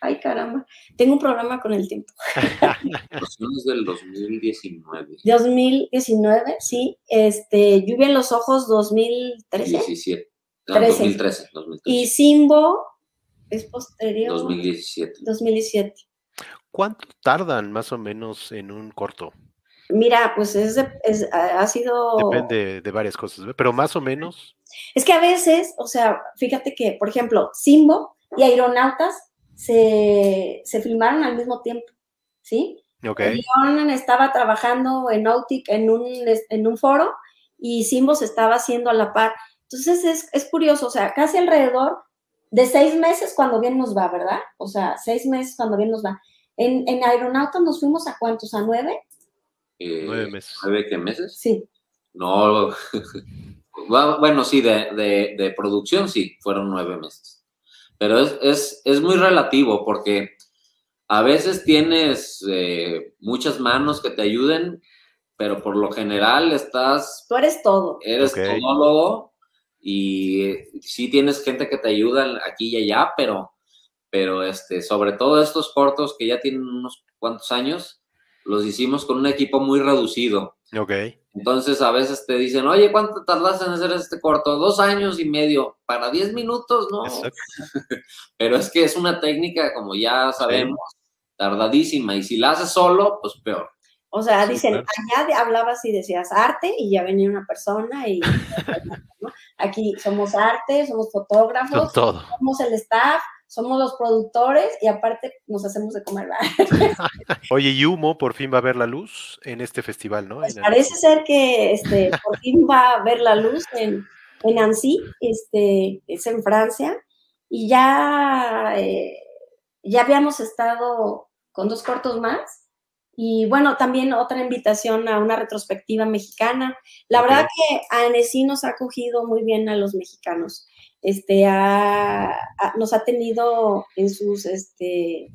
ay, caramba. Tengo un problema con el tiempo. es del 2019. 2019, sí. Este, Lluvia en los Ojos, 2013. 17. 2013, 2013. Y Simbo es posterior. 2017. 2017. ¿Cuánto tardan más o menos en un corto? Mira, pues es, es, ha sido... Depende de varias cosas, pero más o menos. Es que a veces, o sea, fíjate que, por ejemplo, Simbo y Aeronautas se, se filmaron al mismo tiempo, ¿sí? Ok. estaba trabajando en Nautic en un, en un foro y Simbo se estaba haciendo a la par. Entonces es, es curioso, o sea, casi alrededor de seis meses cuando bien nos va, ¿verdad? O sea, seis meses cuando bien nos va. En, en Aeronautas nos fuimos a cuántos, a nueve. Eh, nueve meses. ¿Nueve qué meses? Sí. No, bueno, sí, de, de, producción sí, fueron nueve meses. Pero es, es, es muy relativo porque a veces tienes eh, muchas manos que te ayuden, pero por lo general estás... Tú eres todo. Eres todólogo y sí tienes gente que te ayuda aquí y allá, pero, pero este, sobre todo estos cortos que ya tienen unos cuantos años, los hicimos con un equipo muy reducido. Ok. Entonces a veces te dicen, oye, ¿cuánto tardas en hacer este corto? Dos años y medio. Para diez minutos, no. Pero es que es una técnica, como ya sabemos, tardadísima. Y si la haces solo, pues peor. O sea, dicen, allá hablabas y decías arte y ya venía una persona y aquí somos arte, somos fotógrafos, somos el staff, somos los productores y aparte nos hacemos de comer. Oye, y Humo por fin va a ver la luz en este festival, ¿no? Pues parece ser que este, por fin va a ver la luz en, en Annecy, este, es en Francia, y ya, eh, ya habíamos estado con dos cortos más y bueno, también otra invitación a una retrospectiva mexicana. La verdad que Annecy nos ha acogido muy bien a los mexicanos. Este, nos ha tenido en sus, este,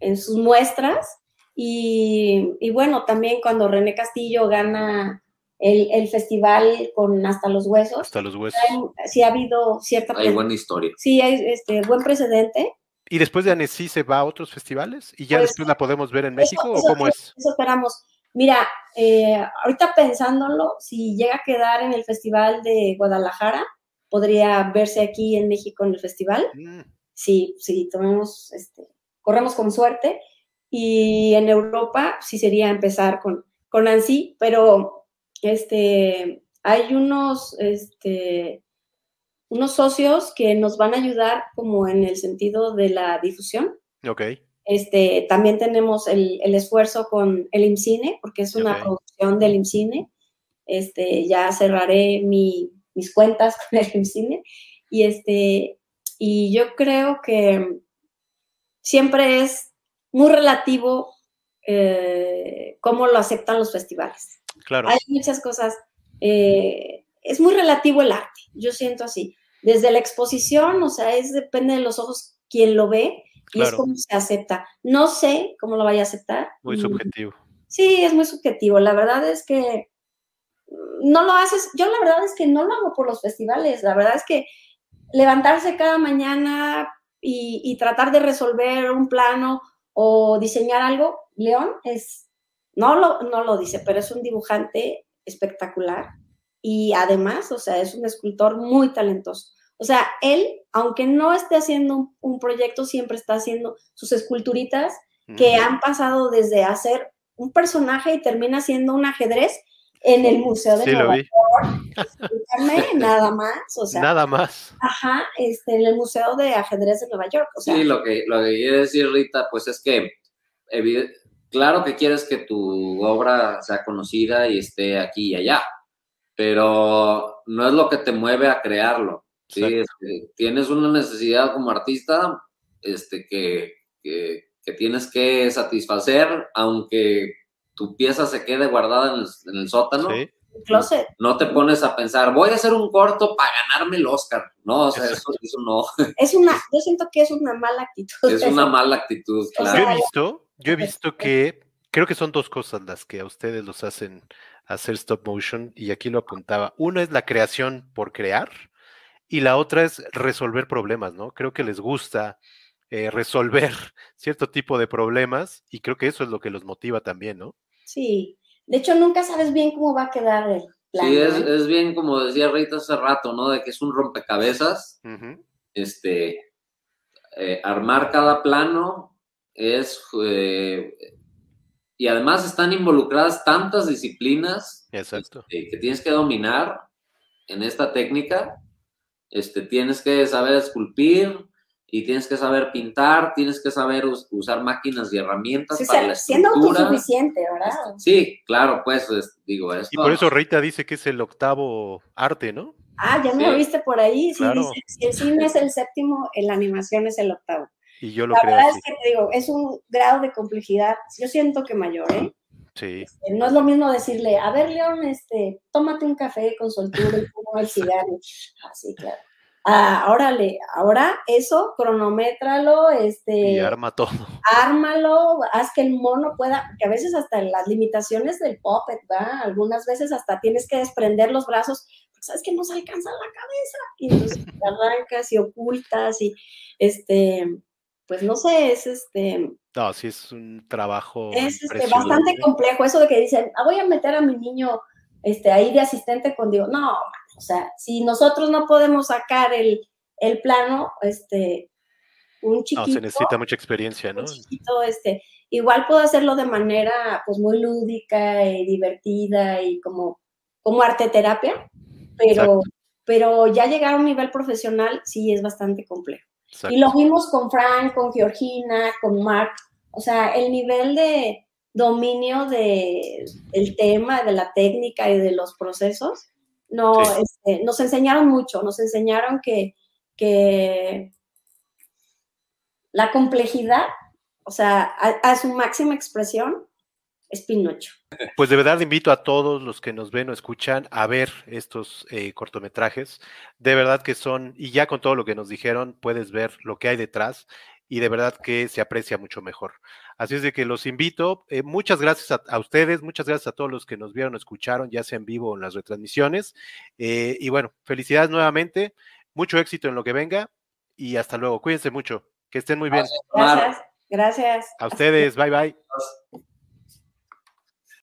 en sus muestras. Y, bueno, también cuando René Castillo gana el, festival con Hasta los Huesos. Hasta los Huesos. sí ha habido cierta... Hay buena historia. Sí, hay este, buen precedente. ¿Y después de Annecy se va a otros festivales? ¿Y ya pues después la podemos ver en México o cómo es? Eso esperamos. Mira, eh, ahorita pensándolo, si llega a quedar en el Festival de Guadalajara, podría verse aquí en México en el festival. Mm. Sí, sí, tomemos, este, corremos con suerte. y en Europa sí sería empezar con, con ANSI, pero este, hay unos, este, unos socios que nos van a ayudar como en el sentido de la difusión. Ok. Este, también tenemos el, esfuerzo con el IMCINE, porque es una producción del IMCINE. Este, ya cerraré mis cuentas con el IMCINE. Y, este, y yo creo que siempre es muy relativo eh, cómo lo aceptan los festivales. Claro. Hay muchas cosas. Eh, es muy relativo el arte, yo siento así. Desde la exposición, o sea, es depende de los ojos quien lo ve y es como se acepta. No sé cómo lo vaya a aceptar. Muy subjetivo. Sí, es muy subjetivo. La verdad es que no lo haces. Yo la verdad es que no lo hago por los festivales. La verdad es que levantarse cada mañana y, tratar de resolver un plano o diseñar algo, León es, no lo, no lo dice, pero es un dibujante espectacular y además, o sea, es un escultor muy talentoso. O sea, él, aunque no esté haciendo un, proyecto, siempre está haciendo sus esculturitas que han pasado desde hacer un personaje y termina siendo un ajedrez en el Museo de Nueva York. nada más, o sea. Nada más. Ajá, este, en el Museo de Ajedrez de Nueva York. sí, lo que, lo que quiere decir Rita, pues es que claro que quieres que tu obra sea conocida y esté aquí y allá, pero no es lo que te mueve a crearlo. ¿sí? Este, tienes una necesidad como artista este, que, que, tienes que satisfacer, aunque tu pieza se quede guardada en el, sótano. No te pones a pensar, voy a hacer un corto para ganarme el Oscar. No, o sea, eso, no. Es una, yo siento que es una mala actitud. Es una mala actitud, claro. Yo he visto, yo he visto que creo que son dos cosas las que a ustedes los hacen hacer stop motion y aquí lo apuntaba. Una es la creación por crear y la otra es resolver problemas, ¿no? Creo que les gusta eh, resolver cierto tipo de problemas y creo que eso es lo que los motiva también, ¿no? Sí, de hecho nunca sabes bien cómo va a quedar el plan. Sí, es, bien como decía Rita hace rato, ¿no? De que es un rompecabezas. Este, eh, armar cada plano es... Eh, y además están involucradas tantas disciplinas Exacto. Este, que tienes que dominar en esta técnica este, tienes que saber esculpir y tienes que saber pintar, tienes que saber usar máquinas y herramientas para la Siendo autosuficiente, ¿verdad? Sí, claro, pues, digo eso. Y por eso Rita dice que es el octavo arte, ¿no? Ah, ya me lo viste por ahí. Sí, dice, si el cine es el séptimo, la animación es el octavo. Y yo lo la creo. verdad es que te digo, es un grado de complejidad, yo siento que mayor, ¿eh? Sí. Este, no es lo mismo decirle, a ver, León, este, tómate un café con soltura y fumo el cigarro. Así, ah, claro. Ah, órale, ahora eso, cronométralo, este. Y arma todo. Ármalo, haz que el mono pueda, que a veces hasta las limitaciones del puppet, ¿va? Algunas veces hasta tienes que desprender los brazos, sabes que no se alcanza la cabeza, y entonces te arrancas y ocultas, y este, pues no sé, es este. No, sí es un trabajo. Es este, bastante complejo. Eso de que dicen, ah, voy a meter a mi niño este, ahí de asistente con Dios. No, o sea, si nosotros no podemos sacar el, el plano, este, un chiquito. No, se necesita mucha experiencia, ¿no? Un chiquito, este, igual puedo hacerlo de manera, pues, muy lúdica y divertida y como, como arte terapia, pero, pero ya llegar a un nivel profesional sí es bastante complejo. Y lo vimos con Frank, con Georgina, con Mark. O sea, el nivel de dominio de, del tema, de la técnica y de los procesos, no, este, nos enseñaron mucho, nos enseñaron que, que la complejidad, o sea, a su máxima expresión, es Pinocho. Pues de verdad invito a todos los que nos ven o escuchan a ver estos eh, cortometrajes. De verdad que son, y ya con todo lo que nos dijeron, puedes ver lo que hay detrás y de verdad que se aprecia mucho mejor. Así es de que los invito. Eh, muchas gracias a, ustedes, muchas gracias a todos los que nos vieron o escucharon, ya sea en vivo o en las retransmisiones. Eh, y bueno, felicidades nuevamente, mucho éxito en lo que venga y hasta luego. Cuídense mucho, que estén muy bien. Gracias, gracias. A ustedes, bye bye.